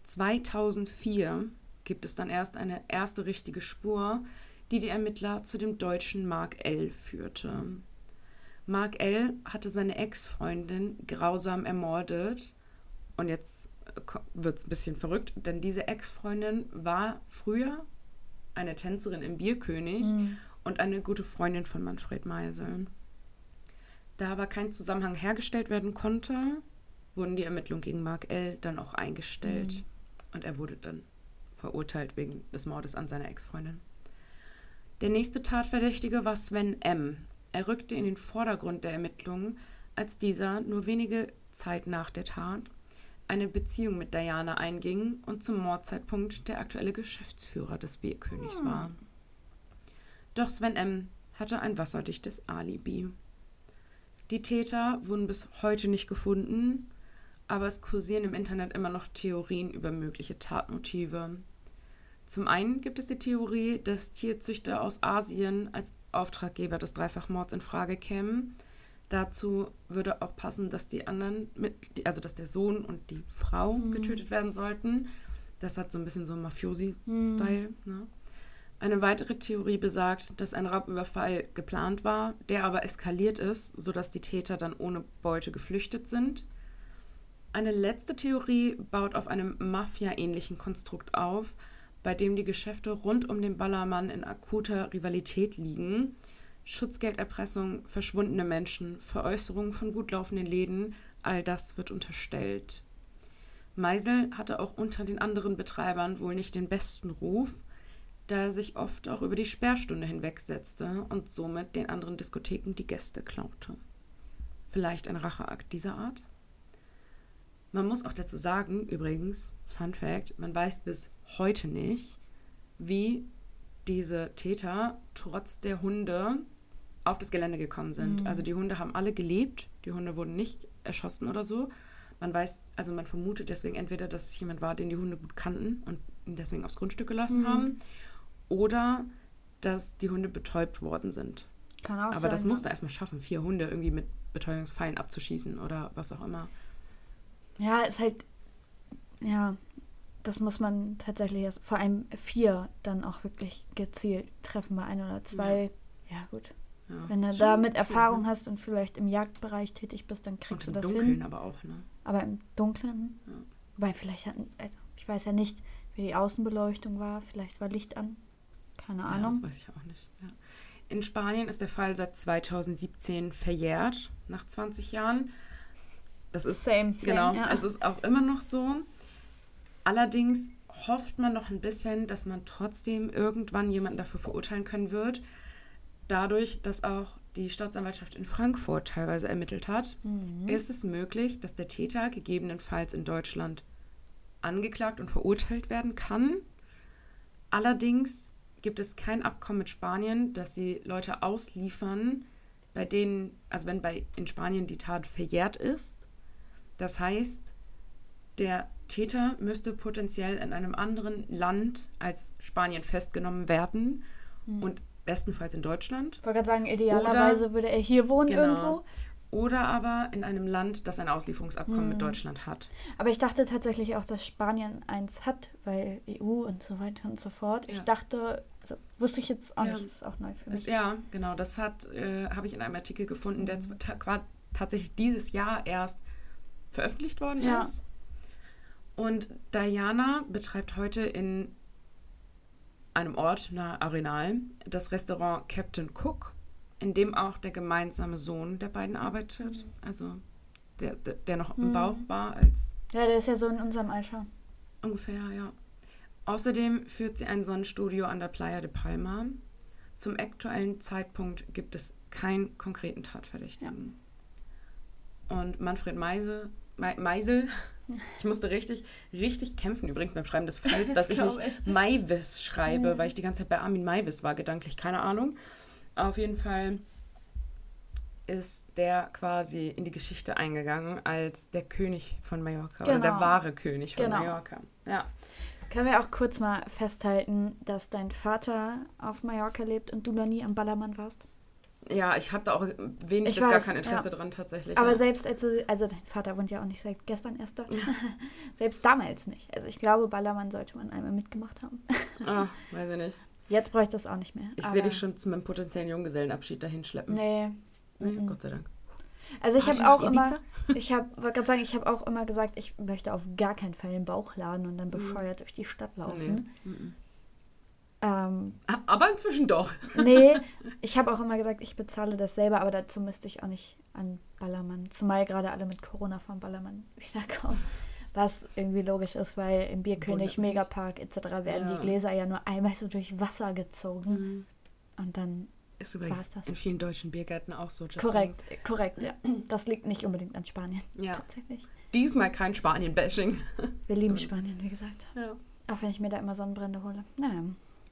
2004 gibt es dann erst eine erste richtige Spur, die die Ermittler zu dem deutschen Mark L. führte. Mark L. hatte seine Ex-Freundin grausam ermordet. Und jetzt wird es ein bisschen verrückt, denn diese Ex-Freundin war früher eine Tänzerin im Bierkönig und eine gute Freundin von Manfred Meisel. Da aber kein Zusammenhang hergestellt werden konnte, wurden die Ermittlungen gegen Mark L. dann auch eingestellt. Und er wurde dann verurteilt wegen des Mordes an seiner Ex-Freundin. Der nächste Tatverdächtige war Sven M. Er rückte in den Vordergrund der Ermittlungen, als dieser nur wenige Zeit nach der Tat eine Beziehung mit Diana einging und zum Mordzeitpunkt der aktuelle Geschäftsführer des Bierkönigs war. Doch Sven M. hatte ein wasserdichtes Alibi. Die Täter wurden bis heute nicht gefunden, aber es kursieren im Internet immer noch Theorien über mögliche Tatmotive. Zum einen gibt es die Theorie, dass Tierzüchter aus Asien als Auftraggeber des Dreifachmords in Frage kämen. Dazu würde auch passen, dass die anderen, mit, also dass der Sohn und die Frau getötet werden sollten. Das hat so ein bisschen so einen Mafiosi-Style. Ne? Eine weitere Theorie besagt, dass ein Raubüberfall geplant war, der aber eskaliert ist, sodass die Täter dann ohne Beute geflüchtet sind. Eine letzte Theorie baut auf einem Mafia-ähnlichen Konstrukt auf, bei dem die Geschäfte rund um den Ballermann in akuter Rivalität liegen. Schutzgelderpressung, verschwundene Menschen, Veräußerung von gut laufenden Läden, all das wird unterstellt. Meisel hatte auch unter den anderen Betreibern wohl nicht den besten Ruf, da er sich oft auch über die Sperrstunde hinwegsetzte und somit den anderen Diskotheken die Gäste klaute. Vielleicht ein Racheakt dieser Art? Man muss auch dazu sagen, übrigens, Fun Fact, man weiß bis heute nicht, wie diese Täter trotz der Hunde auf das Gelände gekommen sind. Also die Hunde haben alle gelebt, die Hunde wurden nicht erschossen oder so. Man weiß, also man vermutet deswegen entweder, dass es jemand war, den die Hunde gut kannten und ihn deswegen aufs Grundstück gelassen haben, oder dass die Hunde betäubt worden sind. Kann auch Aber sein. das ja. musste erstmal schaffen, vier Hunde irgendwie mit Betäubungspfeilen abzuschießen oder was auch immer. Ja, ist halt, ja, das muss man tatsächlich erst, vor allem vier dann auch wirklich gezielt treffen bei ein oder zwei. Ja, gut. Ja. Wenn du damit Erfahrung ne? hast und vielleicht im Jagdbereich tätig bist, dann Und kriegst im du das Dunkeln hin. aber auch, ne? Aber im Dunkeln, Ja. weil vielleicht hatten, also ich weiß ja nicht, wie die Außenbeleuchtung war, vielleicht war Licht an. Keine Ja, Ahnung. das weiß ich auch nicht. Ja. In Spanien ist der Fall seit 2017 verjährt, nach 20 Jahren. Das ist Same, same, genau, ja. es ist auch immer noch so. Allerdings hofft man noch ein bisschen, dass man trotzdem irgendwann jemanden dafür verurteilen können wird. Dadurch, dass auch die Staatsanwaltschaft in Frankfurt teilweise ermittelt hat, Mhm. ist es möglich, dass der Täter gegebenenfalls in Deutschland angeklagt und verurteilt werden kann. Allerdings gibt es kein Abkommen mit Spanien, dass sie Leute ausliefern, bei denen, also wenn bei in Spanien die Tat verjährt ist. Das heißt, der Täter müsste potenziell in einem anderen Land als Spanien festgenommen werden und bestenfalls in Deutschland. Ich wollte gerade sagen, idealerweise würde er hier wohnen Genau. irgendwo. oder aber in einem Land, das ein Auslieferungsabkommen Mhm. mit Deutschland hat. Aber ich dachte tatsächlich auch, dass Spanien eins hat, weil EU und so weiter und so fort. Ich Ja. dachte, also wusste ich jetzt auch Ja. nicht, ist auch neu für mich. Ist, ja, genau, das hat, äh, habe ich in einem Artikel gefunden, Mhm. der ta quasi tatsächlich dieses Jahr erst veröffentlicht worden Ja. ist. Und Diana betreibt heute in einem Ort nahe Arenal das Restaurant Captain Cook, in dem auch der gemeinsame Sohn der beiden arbeitet. Also der, der, der noch im Mhm. Bauch war als Ja, der ist ja so in unserem Alter. Ungefähr, ja. Außerdem führt sie ein Sonnenstudio an der Playa de Palma. Zum aktuellen Zeitpunkt gibt es keinen konkreten Tatverdächtigen. Und Manfred Meise, Me Meisel, ich musste richtig, richtig kämpfen übrigens beim Schreiben des [laughs] Falls, dass ich nicht ich. Maivis schreibe, Mhm. weil ich die ganze Zeit bei Armin Maivis war, gedanklich, keine Ahnung. Auf jeden Fall ist der quasi in die Geschichte eingegangen als der König von Mallorca oder der Genau. wahre König von Genau. Mallorca. Ja. Können wir auch kurz mal festhalten, dass dein Vater auf Mallorca lebt und du noch nie am Ballermann warst? Ja, ich habe da auch wenig Ich bis gar weiß, kein Interesse ja. dran tatsächlich. Aber ja. selbst als du, also dein Vater wohnt ja auch nicht seit gestern erst dort. [laughs] selbst damals nicht. Also ich glaube, Ballermann sollte man einmal mitgemacht haben. Ah, [laughs] weiß ich nicht. Jetzt bräuchte ich das auch nicht mehr. Ich sehe dich schon zu meinem potenziellen Junggesellenabschied dahin schleppen. Nee. Nee, Mhm. Gott sei Dank. Also ich habe auch immer, [laughs] ich habe, wollte gerade sagen, ich habe auch immer gesagt, ich möchte auf gar keinen Fall einen Bauch laden und dann bescheuert durch die Stadt laufen. Nee. Mhm. Ähm, Aber inzwischen doch. [laughs] nee, ich habe auch immer gesagt, ich bezahle das selber, aber dazu müsste ich auch nicht an Ballermann, zumal gerade alle mit Corona vom Ballermann [laughs] wiederkommen. Was irgendwie logisch ist, weil im Bierkönig, Wundert mich. Megapark etc. werden Ja. die Gläser ja nur einmal so durch Wasser gezogen Mhm. und dann Ist übrigens das? in vielen deutschen Biergärten auch so. korrekt, korrekt, ja. Das liegt nicht unbedingt an Spanien, saying. Ja. tatsächlich. Diesmal kein Spanien-Bashing. Wir lieben [laughs] Spanien, wie gesagt. Ja. Auch wenn ich mir da immer Sonnenbrände hole. Naja.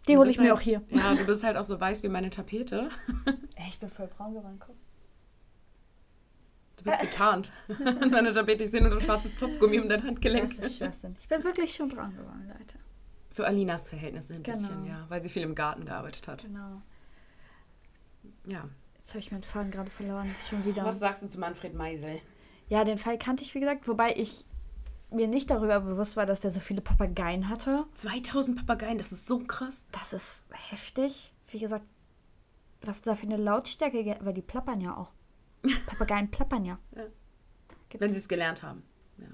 Die hole ich mir auch hier. Ja, du bist halt auch so weiß wie meine Tapete. [laughs] Ich bin voll braun geworden, guck. Du bist getarnt. [laughs] meine Tapete, ich sehe nur das schwarze Zopfgummi um dein Handgelenk. Das ist Schwachsinn. Ich bin wirklich schon braun geworden, Leute. Für Alinas Verhältnisse ein Genau. bisschen, ja. Weil sie viel im Garten gearbeitet hat. Genau. Ja. Jetzt habe ich meinen Faden gerade verloren. Schon wieder. Was sagst du zu Manfred Meisel? Ja, den Fall kannte ich, wie gesagt, wobei ich mir nicht darüber bewusst war, dass der so viele Papageien hatte. 2000 Papageien, das ist so krass. Das ist heftig. Wie gesagt, was da für eine Lautstärke, weil die plappern ja auch. [laughs] Papageien plappern ja. Ja. Wenn sie es gelernt haben. Ja.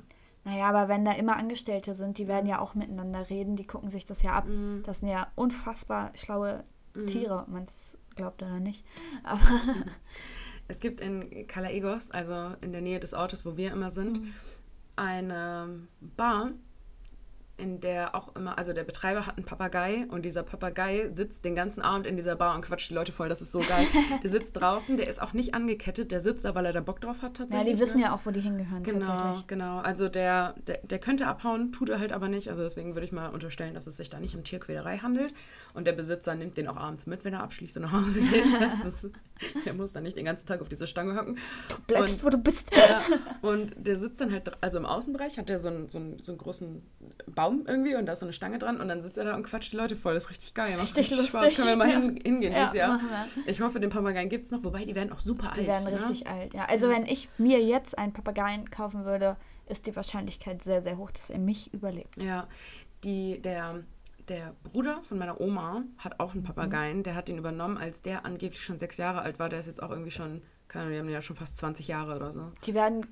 Naja, aber wenn da immer Angestellte sind, die werden ja auch miteinander reden, die gucken sich das ja ab. Mhm. Das sind ja unfassbar schlaue Mhm. Tiere, man es glaubt oder nicht. Aber [laughs] Es gibt in Calaigos, also in der Nähe des Ortes, wo wir immer sind, Mhm. Eine Bar, in der auch immer, also der Betreiber hat einen Papagei und dieser Papagei sitzt den ganzen Abend in dieser Bar und quatscht die Leute voll. Das ist so geil. [laughs] Der sitzt draußen, der ist auch nicht angekettet, der sitzt da, weil er da Bock drauf hat ja, tatsächlich. die wissen ne? ja auch, wo die hingehören Genau, genau. Also der, der, der könnte abhauen, tut er halt aber nicht. Also deswegen würde ich mal unterstellen, dass es sich da nicht um Tierquälerei handelt. Und der Besitzer nimmt den auch abends mit, wenn er abschließt und nach Hause geht. [laughs] Ist, der muss dann nicht den ganzen Tag auf dieser Stange hocken. Du bleibst, Und- wo du bist. Ja, und der sitzt dann halt, also im Außenbereich hat der so einen, so, einen, so einen großen Baum irgendwie und da ist so eine Stange dran und dann sitzt er da und quatscht die Leute voll. Das ist richtig geil. Macht Richtig richtig, Spaß. Können wir mal hin, hingehen Ja, dieses Jahr. Ich hoffe, den Papageien gibt es noch, wobei die werden auch super Die alt. werden ne? richtig alt, ja. Also wenn ich mir jetzt einen Papageien kaufen würde, ist die Wahrscheinlichkeit sehr, sehr hoch, dass er mich überlebt. Ja, die, der, der Bruder von meiner Oma hat auch einen Papageien. Der hat ihn übernommen, als der angeblich schon sechs Jahre alt war. Der ist jetzt auch irgendwie schon, keine Ahnung, die haben den ja schon fast 20 Jahre oder so. Die Die werden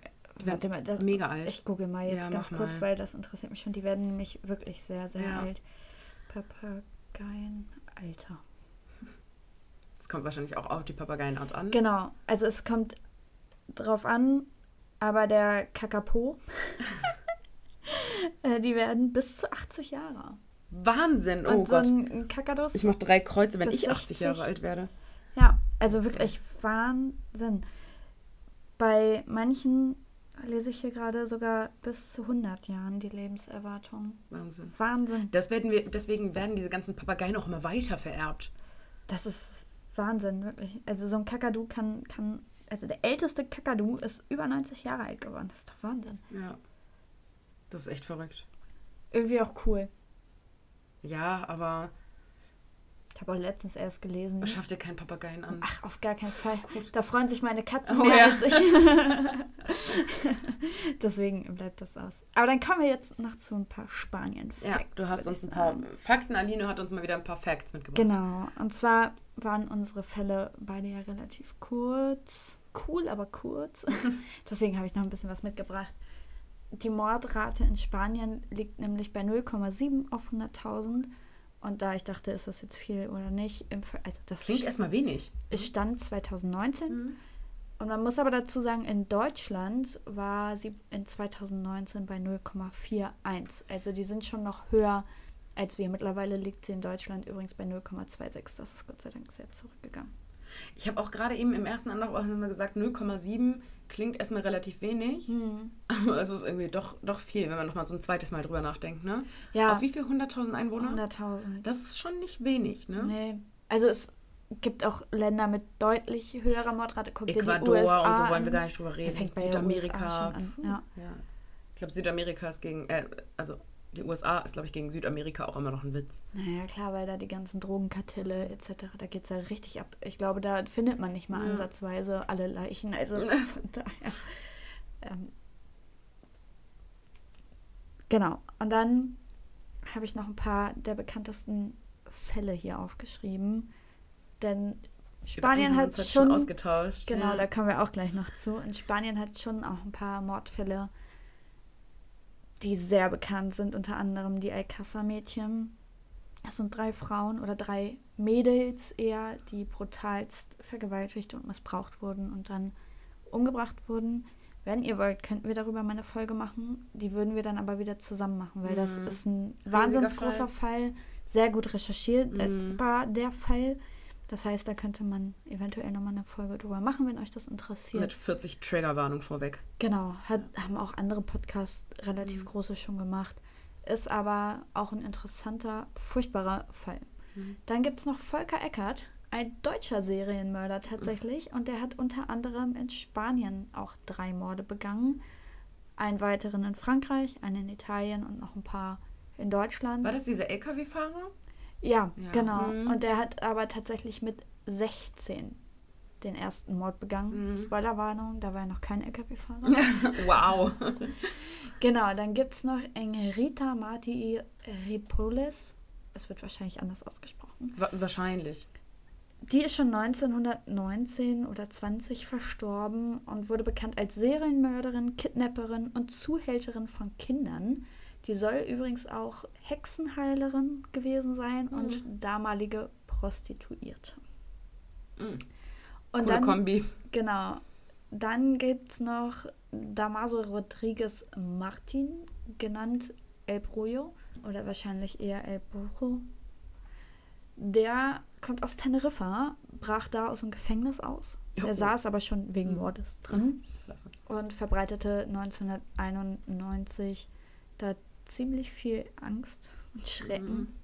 warte mal, das, Mega alt. ich google mal jetzt Ja, ganz kurz, mal. weil das interessiert mich schon. Die werden nämlich wirklich sehr, sehr Ja. alt. Papageien, Alter. Das kommt wahrscheinlich auch auf die Papageienart an. Genau, also es kommt drauf an, aber der Kakapo, [laughs] äh, die werden bis zu 80 Jahre. Wahnsinn, oh Und so Gott. ein Kakadus, Ich mache drei Kreuze, wenn ich 80 Jahre 60. alt werde. ja, also wirklich Wahnsinn. Bei manchen lese ich hier gerade sogar bis zu 100 Jahren die Lebenserwartung. Wahnsinn. Wahnsinn. Das werden wir, deswegen werden diese ganzen Papageien auch immer weiter vererbt. Das ist Wahnsinn, wirklich. Also so ein Kakadu kann, kann, also der älteste Kakadu ist über 90 Jahre alt geworden. Das ist doch Wahnsinn. Ja. Das ist echt verrückt. Irgendwie auch cool. Ja, aber Ich habe auch letztens erst gelesen. Schafft ihr keinen Papageien an? Ach, auf gar keinen Fall. Da freuen sich meine Katzen Oh, mehr ja. als ich. [laughs] [laughs] Deswegen bleibt das aus. Aber dann kommen wir jetzt noch zu ein paar Spanien-Facts. Ja, du hast uns ein paar. Fakten. Aline hat uns mal wieder ein paar Facts mitgebracht. Genau. Und zwar waren unsere Fälle beide ja relativ kurz. Cool, aber kurz. [laughs] Deswegen habe ich noch ein bisschen was mitgebracht. Die Mordrate in Spanien liegt nämlich bei 0,7 auf 100.000. Und da ich dachte, ist das jetzt viel oder nicht, im Ver also das Klingt erstmal wenig. es stand 2019. Mhm. Und man muss aber dazu sagen, in Deutschland war sie in 2019 bei 0,41. Also die sind schon noch höher als wir. Mittlerweile liegt sie in Deutschland übrigens bei 0,26. Das ist Gott sei Dank sehr zurückgegangen. Ich habe auch gerade eben im ersten Anlauf gesagt, 0,7 klingt erstmal relativ wenig. Aber es ist irgendwie doch, doch viel, wenn man nochmal so ein zweites Mal drüber nachdenkt, ne? Ja, Auf wie viel 100.000 Einwohner? 100.000. Das ist schon nicht wenig, ne? Nee. Also es gibt auch Länder mit deutlich höherer Mordrate. Guck dir die Ecuador USA und so wollen an. wir gar nicht drüber reden. fängt bei Südamerika. Puh, ja. Ich glaube, Südamerika ist gegen, äh, also die USA ist, glaube ich, gegen Südamerika auch immer noch ein Witz. Naja, klar, weil da die ganzen Drogenkartelle etc., da geht es ja richtig ab. Ich glaube, da findet man nicht mal Ja. ansatzweise alle Leichen. Also [laughs] von daher. Ähm, genau. Und dann habe ich noch ein paar der bekanntesten Fälle hier aufgeschrieben. Denn Spanien hat halt schon. ausgetauscht. Genau, ja. da kommen wir auch gleich noch zu. In Spanien hat schon auch ein paar Mordfälle, die sehr bekannt sind, unter anderem die Alcázar-Mädchen. Es sind drei Frauen oder drei Mädels eher, die brutalst vergewaltigt und missbraucht wurden und dann umgebracht wurden. Wenn ihr wollt, könnten wir darüber mal eine Folge machen. Die würden wir dann aber wieder zusammen machen, weil das Mhm. ist ein wahnsinnig großer Fall. Sehr gut recherchiert Mhm. war der Fall. Das heißt, da könnte man eventuell nochmal eine Folge drüber machen, wenn euch das interessiert. Mit 40 Triggerwarnung vorweg. Genau, hat, haben auch andere Podcasts relativ Mhm. große schon gemacht. Ist aber auch ein interessanter, furchtbarer Fall. Mhm. Dann gibt es noch Volker Eckert, ein deutscher Serienmörder tatsächlich. Und der hat unter anderem in Spanien auch drei Morde begangen. Einen weiteren in Frankreich, einen in Italien und noch ein paar in Deutschland. War das dieser LKW-Fahrer? Ja, Ja. genau. Mhm. Und der hat aber tatsächlich mit 16 den ersten Mord begangen. Mhm. Spoilerwarnung, da war er noch kein LKW-Fahrer. [laughs] wow. [laughs] genau, dann gibt es noch Engerita Marti Ripolis. Es wird wahrscheinlich anders ausgesprochen. Wa wahrscheinlich. Die ist schon 1919 oder 20 verstorben und wurde bekannt als Serienmörderin, Kidnapperin und Zuhälterin von Kindern. Die soll übrigens auch Hexenheilerin gewesen sein und damalige Prostituierte. Mhm. Und Coole dann, Kombi. genau, dann gibt es noch Damaso Rodriguez Martin, genannt El Brujo oder wahrscheinlich eher El Brujo. Der kommt aus Teneriffa, brach da aus dem Gefängnis aus. Der Oh. saß aber schon wegen Mhm. Mordes drin Klasse. und verbreitete 1991 da ziemlich viel Angst und Schrecken. Mhm.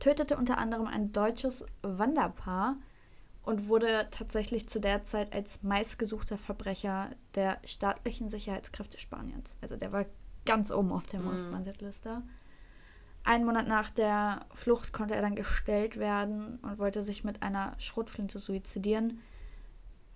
Tötete unter anderem ein deutsches Wanderpaar und wurde tatsächlich zu der Zeit als meistgesuchter Verbrecher der staatlichen Sicherheitskräfte Spaniens. Also der war ganz oben auf der Mhm. Most Wanted Liste. Einen Monat nach der Flucht konnte er dann gestellt werden und wollte sich mit einer Schrotflinte suizidieren.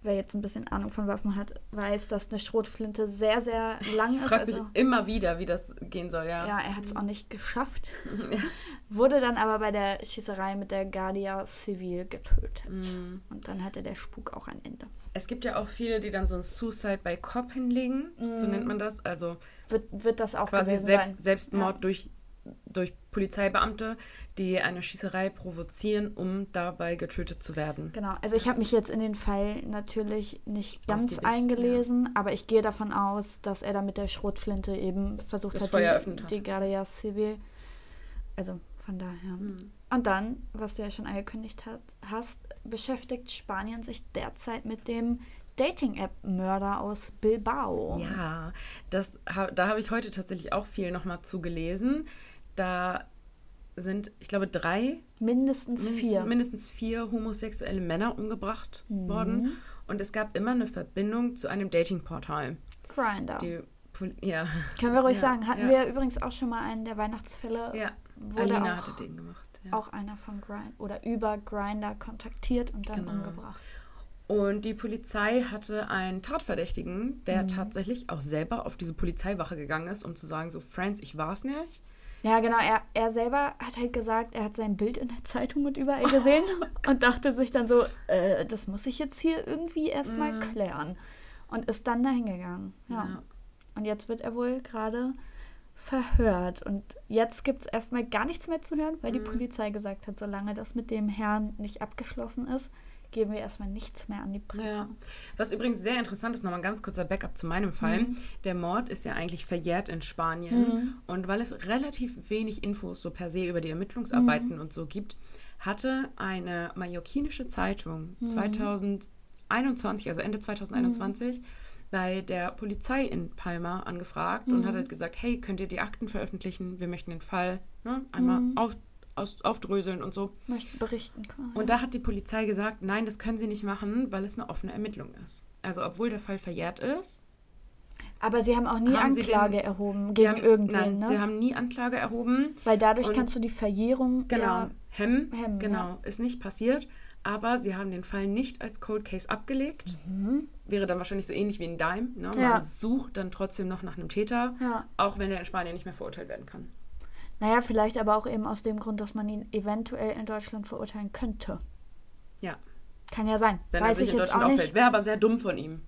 Wer jetzt ein bisschen Ahnung von Waffen hat, weiß, dass eine Schrotflinte sehr, sehr lang Ich ist. frage mich Also, immer wieder, wie das gehen soll, ja. ja, er hat es auch nicht geschafft. [laughs] Wurde dann aber bei der Schießerei mit der Guardia Civil getötet. Mhm. Und dann hatte der Spuk auch ein Ende. Es gibt ja auch viele, die dann so ein Suicide by Cop hinlegen. So Mhm. nennt man das. Also Wird, wird das auch quasi Selbst, sein? Selbstmord durch, durch Polizeibeamte, die eine Schießerei provozieren, um dabei getötet zu werden. Genau, also ich habe mich jetzt in den Fall natürlich nicht ganz Ausgiebig, eingelesen, aber ich gehe davon aus, dass er da mit der Schrotflinte eben versucht Das hat, Feuer die, hat. die Guardia Civil. Also von daher. Mhm. Und dann, was du ja schon angekündigt hat, hast, beschäftigt Spanien sich derzeit mit dem Dating-App-Mörder aus Bilbao. Ja, das, da habe ich heute tatsächlich auch viel nochmal zugelesen. Da sind, ich glaube, drei, Mindestens mindestens vier. mindestens vier homosexuelle Männer umgebracht Mhm. worden. Und es gab immer eine Verbindung zu einem Datingportal. Grinder. Die, ja, Können wir ruhig Ja, sagen. Hatten ja. wir übrigens auch schon mal einen der Weihnachtsfälle, ja, Alina auch hatte den gemacht. ja. auch einer von Grind oder über Grinder kontaktiert und dann genau. umgebracht. Und die Polizei hatte einen Tatverdächtigen, der mhm. tatsächlich auch selber auf diese Polizeiwache gegangen ist, um zu sagen, so, Friends, ich war's nicht. Ja, genau. Er, er selber hat halt gesagt, er hat sein Bild in der Zeitung und überall gesehen oh und dachte sich dann so, äh, das muss ich jetzt hier irgendwie erstmal mhm. klären. Und ist dann dahin gegangen. Ja. ja. Und jetzt wird er wohl gerade verhört. Und jetzt gibt es erstmal gar nichts mehr zu hören, weil mhm. die Polizei gesagt hat, solange das mit dem Herrn nicht abgeschlossen ist, geben wir erstmal nichts mehr an die Presse. Ja. Was übrigens sehr interessant ist, nochmal ein ganz kurzer Backup zu meinem Fall. Mhm. Der Mord ist ja eigentlich verjährt in Spanien. Mhm. Und weil es relativ wenig Infos so per se über die Ermittlungsarbeiten mhm. und so gibt, hatte eine mallorquinische Zeitung 2021, mhm. also Ende 2021, bei der Polizei in Palma angefragt und hat halt gesagt, hey, könnt ihr die Akten veröffentlichen? Wir möchten den Fall ne, einmal auf, aus, aufdröseln und so. Möchten berichten. Und da hat die Polizei gesagt, nein, das können sie nicht machen, weil es eine offene Ermittlung ist. Also obwohl der Fall verjährt ist. Aber sie haben auch nie haben Anklage den, erhoben gegen haben, irgendwen, nein, ne? sie haben nie Anklage erhoben. Weil dadurch kannst du die Verjährung genau, ja, hemmen. hemmen genau, ja. ist nicht passiert. Aber sie haben den Fall nicht als Cold Case abgelegt. Mhm. Wäre dann wahrscheinlich so ähnlich wie ein Dime. Ne? Man ja. sucht dann trotzdem noch nach einem Täter, auch wenn er in Spanien nicht mehr verurteilt werden kann. Naja, vielleicht aber auch eben aus dem Grund, dass man ihn eventuell in Deutschland verurteilen könnte. Ja. Kann ja sein. Wenn Weiß er sich in Deutschland auffällt. Wäre aber sehr dumm von ihm.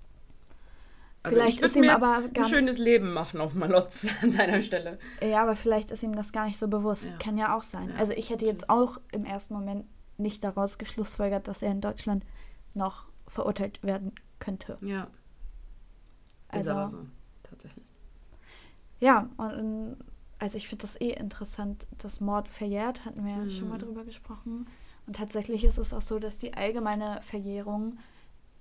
Also vielleicht ist ihm aber ein schönes Leben machen auf Malotz [laughs] an seiner Stelle. Ja, aber vielleicht ist ihm das gar nicht so bewusst. Ja. Kann ja auch sein. Ja, also ich hätte jetzt auch im ersten Moment nicht daraus geschlussfolgert, dass er in Deutschland noch verurteilt werden könnte. Ja. Also, ist aber so, tatsächlich. Ja, und also ich finde das eh interessant, dass Mord verjährt, hatten wir ja mhm. schon mal drüber gesprochen. Und tatsächlich ist es auch so, dass die allgemeine Verjährung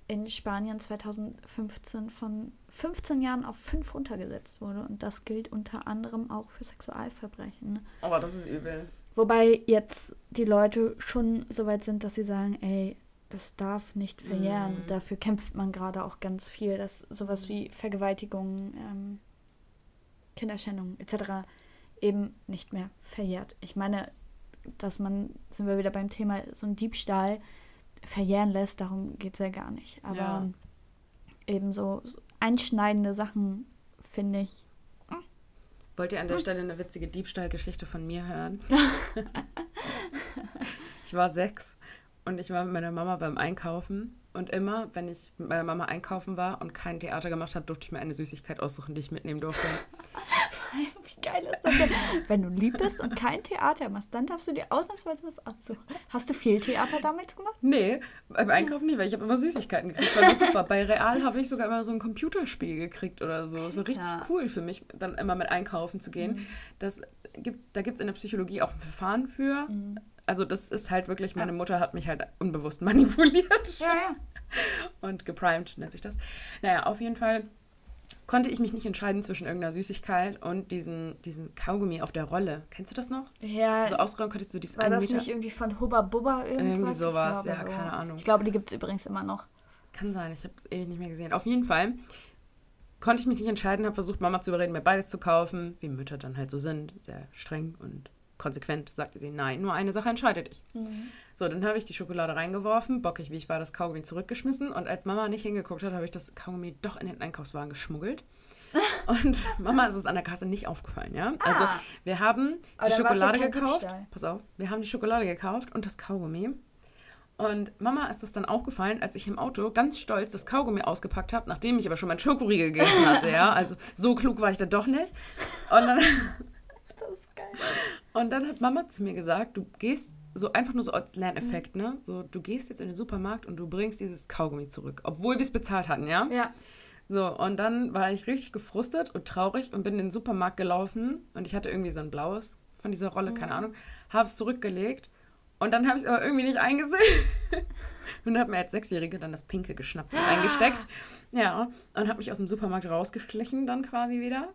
in Spanien 2015 von 15 Jahren auf 5 runtergesetzt wurde. Und das gilt unter anderem auch für Sexualverbrechen. Aber das ist übel. Wobei jetzt die Leute schon so weit sind, dass sie sagen, ey, das darf nicht verjähren. Mm. Dafür kämpft man gerade auch ganz viel, dass sowas wie Vergewaltigung, ähm, Kinderschändung etc eben nicht mehr verjährt. Ich meine, dass man, sind wir wieder beim Thema, so ein Diebstahl verjähren lässt, darum geht es ja gar nicht. Aber ja. eben so, so einschneidende Sachen, finde ich. Hm. Wollt ihr an der hm. Stelle eine witzige Diebstahlgeschichte von mir hören? [laughs] [laughs] ich war sechs und ich war mit meiner Mama beim Einkaufen. Und immer, wenn ich mit meiner Mama einkaufen war und kein Theater gemacht habe, durfte ich mir eine Süßigkeit aussuchen, die ich mitnehmen durfte. [laughs] Wie geil ist das denn? Wenn du lieb bist und kein Theater machst, dann darfst du dir ausnahmsweise was aussuchen. Hast du viel Theater damals gemacht? Nee, beim Einkaufen nicht, weil ich habe immer Süßigkeiten gekriegt. Das super. Bei Real habe ich sogar immer so ein Computerspiel gekriegt oder so. Das war richtig ja. cool für mich, dann immer mit einkaufen zu gehen. Mhm. Das gibt, da gibt es in der Psychologie auch ein Verfahren für. Mhm also das ist halt wirklich, meine Mutter hat mich halt unbewusst [laughs] manipuliert. Ja, ja. Und geprimed nennt sich das. Naja, auf jeden Fall konnte ich mich nicht entscheiden zwischen irgendeiner Süßigkeit und diesen, diesen Kaugummi auf der Rolle. Kennst du das noch? Ja. So ausräumen konntest du dieses War das Meter? nicht irgendwie von Hubba Bubba irgendwas? Irgendwie sowas, ja, so. keine Ahnung. Ich glaube, die gibt es übrigens immer noch. Kann sein, ich habe es ewig nicht mehr gesehen. Auf jeden Fall konnte ich mich nicht entscheiden, habe versucht, Mama zu überreden, mir beides zu kaufen, wie Mütter dann halt so sind, sehr streng und konsequent sagte sie, nein, nur eine Sache entscheide dich. Mhm. So, dann habe ich die Schokolade reingeworfen, bockig wie ich war, das Kaugummi zurückgeschmissen und als Mama nicht hingeguckt hat, habe ich das Kaugummi doch in den Einkaufswagen geschmuggelt. [laughs] Und Mama ist es an der Kasse nicht aufgefallen, ja? Also ah. wir haben die Schokolade gekauft. Pass auf, wir haben die Schokolade gekauft und das Kaugummi. Und Mama ist das dann aufgefallen, als ich im Auto ganz stolz das Kaugummi ausgepackt habe, nachdem ich aber schon mein Schokoriegel gegessen hatte, ja? Also so klug war ich da doch nicht. Und dann [laughs] und dann hat Mama zu mir gesagt, du gehst so einfach nur so als Lerneffekt, mhm. ne? So, du gehst jetzt in den Supermarkt und du bringst dieses Kaugummi zurück, obwohl wir es bezahlt hatten, ja? Ja. So, und dann war ich richtig gefrustet und traurig und bin in den Supermarkt gelaufen und ich hatte irgendwie so ein blaues von dieser Rolle, mhm. keine Ahnung, habe es zurückgelegt und dann habe ich es aber irgendwie nicht eingesehen. [laughs] und habe mir als Sechsjährige dann das Pinke geschnappt und [gasps] eingesteckt. Ja, und habe mich aus dem Supermarkt rausgeschlichen dann quasi wieder.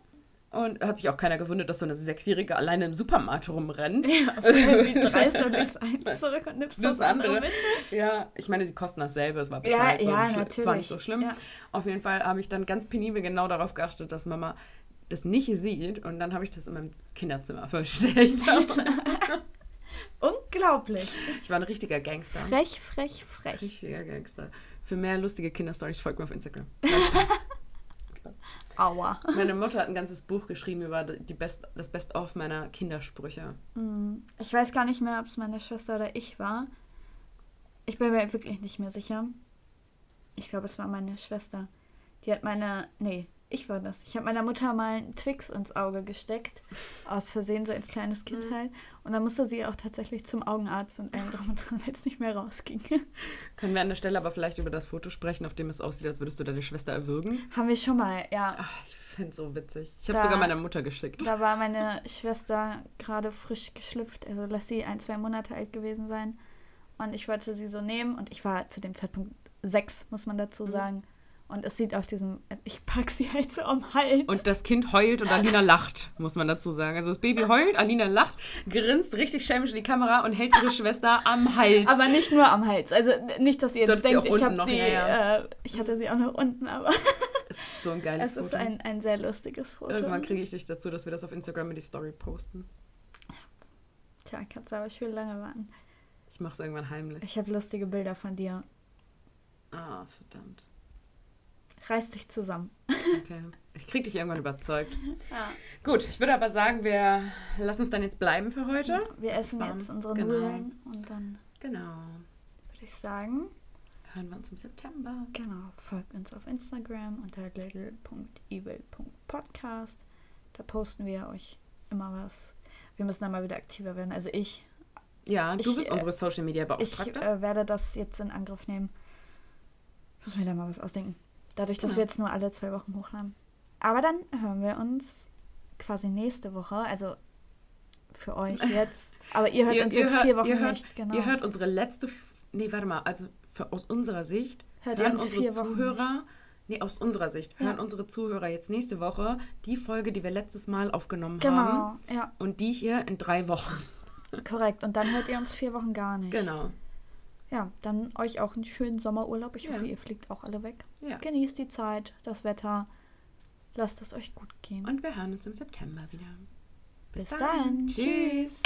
Und hat sich auch keiner gewundert, dass so eine Sechsjährige alleine im Supermarkt rumrennt. Ja, [laughs] wie dreist du eins zurück und nimmst das, das andere mit. Ja, ich meine, sie kosten dasselbe, es war bezahlt. Ja, so ja natürlich. Es war nicht so schlimm. Ja. Auf jeden Fall habe ich dann ganz penibel genau darauf geachtet, dass Mama das nicht sieht. Und dann habe ich das in meinem Kinderzimmer [laughs] versteckt. Unglaublich. Unglaublich. Ich war ein richtiger Gangster. Frech, frech, frech. Richtiger Gangster. Für mehr lustige Kinderstories folgt mir auf Instagram. [laughs] Aua. [laughs] Meine Mutter hat ein ganzes Buch geschrieben über die Best, das Best-of meiner Kindersprüche. Ich weiß gar nicht mehr, ob es meine Schwester oder ich war. Ich bin mir wirklich nicht mehr sicher. Ich glaube, es war meine Schwester. Die hat meine. Nee, ich war das. Ich habe meiner Mutter mal einen Twix ins Auge gesteckt. Aus Versehen, so als kleines Kind halt. Und dann musste sie auch tatsächlich zum Augenarzt und allem drum und dran, weil es nicht mehr rausging. [laughs] Können wir an der Stelle aber vielleicht über das Foto sprechen, auf dem es aussieht, als würdest du deine Schwester erwürgen? Haben wir schon mal, ja. Ach, ich finde es so witzig. Ich habe sogar meiner Mutter geschickt. Da war meine Schwester gerade frisch geschlüpft. Also lass sie ein, zwei Monate alt gewesen sein. Und ich wollte sie so nehmen. Und ich war zu dem Zeitpunkt sechs, muss man dazu sagen. Und es sieht auf diesem. Ich pack sie halt so am Hals. Und das Kind heult und Alina lacht, muss man dazu sagen. Also das Baby heult, Alina lacht, grinst richtig schelmisch in die Kamera und hält ihre Schwester am Hals. aber nicht nur am Hals. Also nicht, dass ihr jetzt denkt, ich habe sie. ja. Äh, ich hatte sie auch noch unten, aber [laughs] es ist so ein geiles es ist Foto. ein, ein sehr lustiges Foto. Irgendwann kriege ich dich dazu, dass wir das auf Instagram in die Story posten. Tja, kannst du aber schön lange warten. Ich mache es irgendwann heimlich. Ich habe lustige Bilder von dir. Ah, verdammt. Reiß dich zusammen. Okay. Ich krieg dich irgendwann überzeugt. Ja. Gut, ich würde aber sagen, wir lassen es dann jetzt bleiben für heute. Wir Es ist essen jetzt unsere Genau. Nudeln und dann Genau. würde ich sagen, Hören wir uns im September. genau, folgt uns auf Instagram unter little.evil.podcast. Da posten wir euch immer was. Wir müssen dann mal wieder aktiver werden. Also ich, Ja, du Ich, bist äh, unsere Social Media ich Beauftragte. äh, werde das jetzt in Angriff nehmen. Ich muss mir da mal was ausdenken. Dadurch, dass Genau. wir jetzt nur alle zwei Wochen hochladen. Aber dann hören wir uns quasi nächste Woche. Also für euch [laughs] jetzt. Aber ihr hört uns jetzt vier Wochen ihr hört, nicht. Genau. Ihr hört unsere letzte. Nee, warte mal. Also für, aus unserer Sicht Hört ihr hören uns unsere Zuhörer. Nee, aus unserer Sicht Ja. hören unsere Zuhörer jetzt nächste Woche die Folge, die wir letztes Mal aufgenommen haben. Genau, ja, Und die hier in drei Wochen. korrekt. Und dann hört ihr uns vier Wochen gar nicht. Genau. Ja, dann euch auch einen schönen Sommerurlaub. Ich Ja. hoffe, ihr fliegt auch alle weg. Ja. Genießt die Zeit, das Wetter. Lasst es euch gut gehen. Und wir hören uns im September wieder. Bis dann. Tschüss.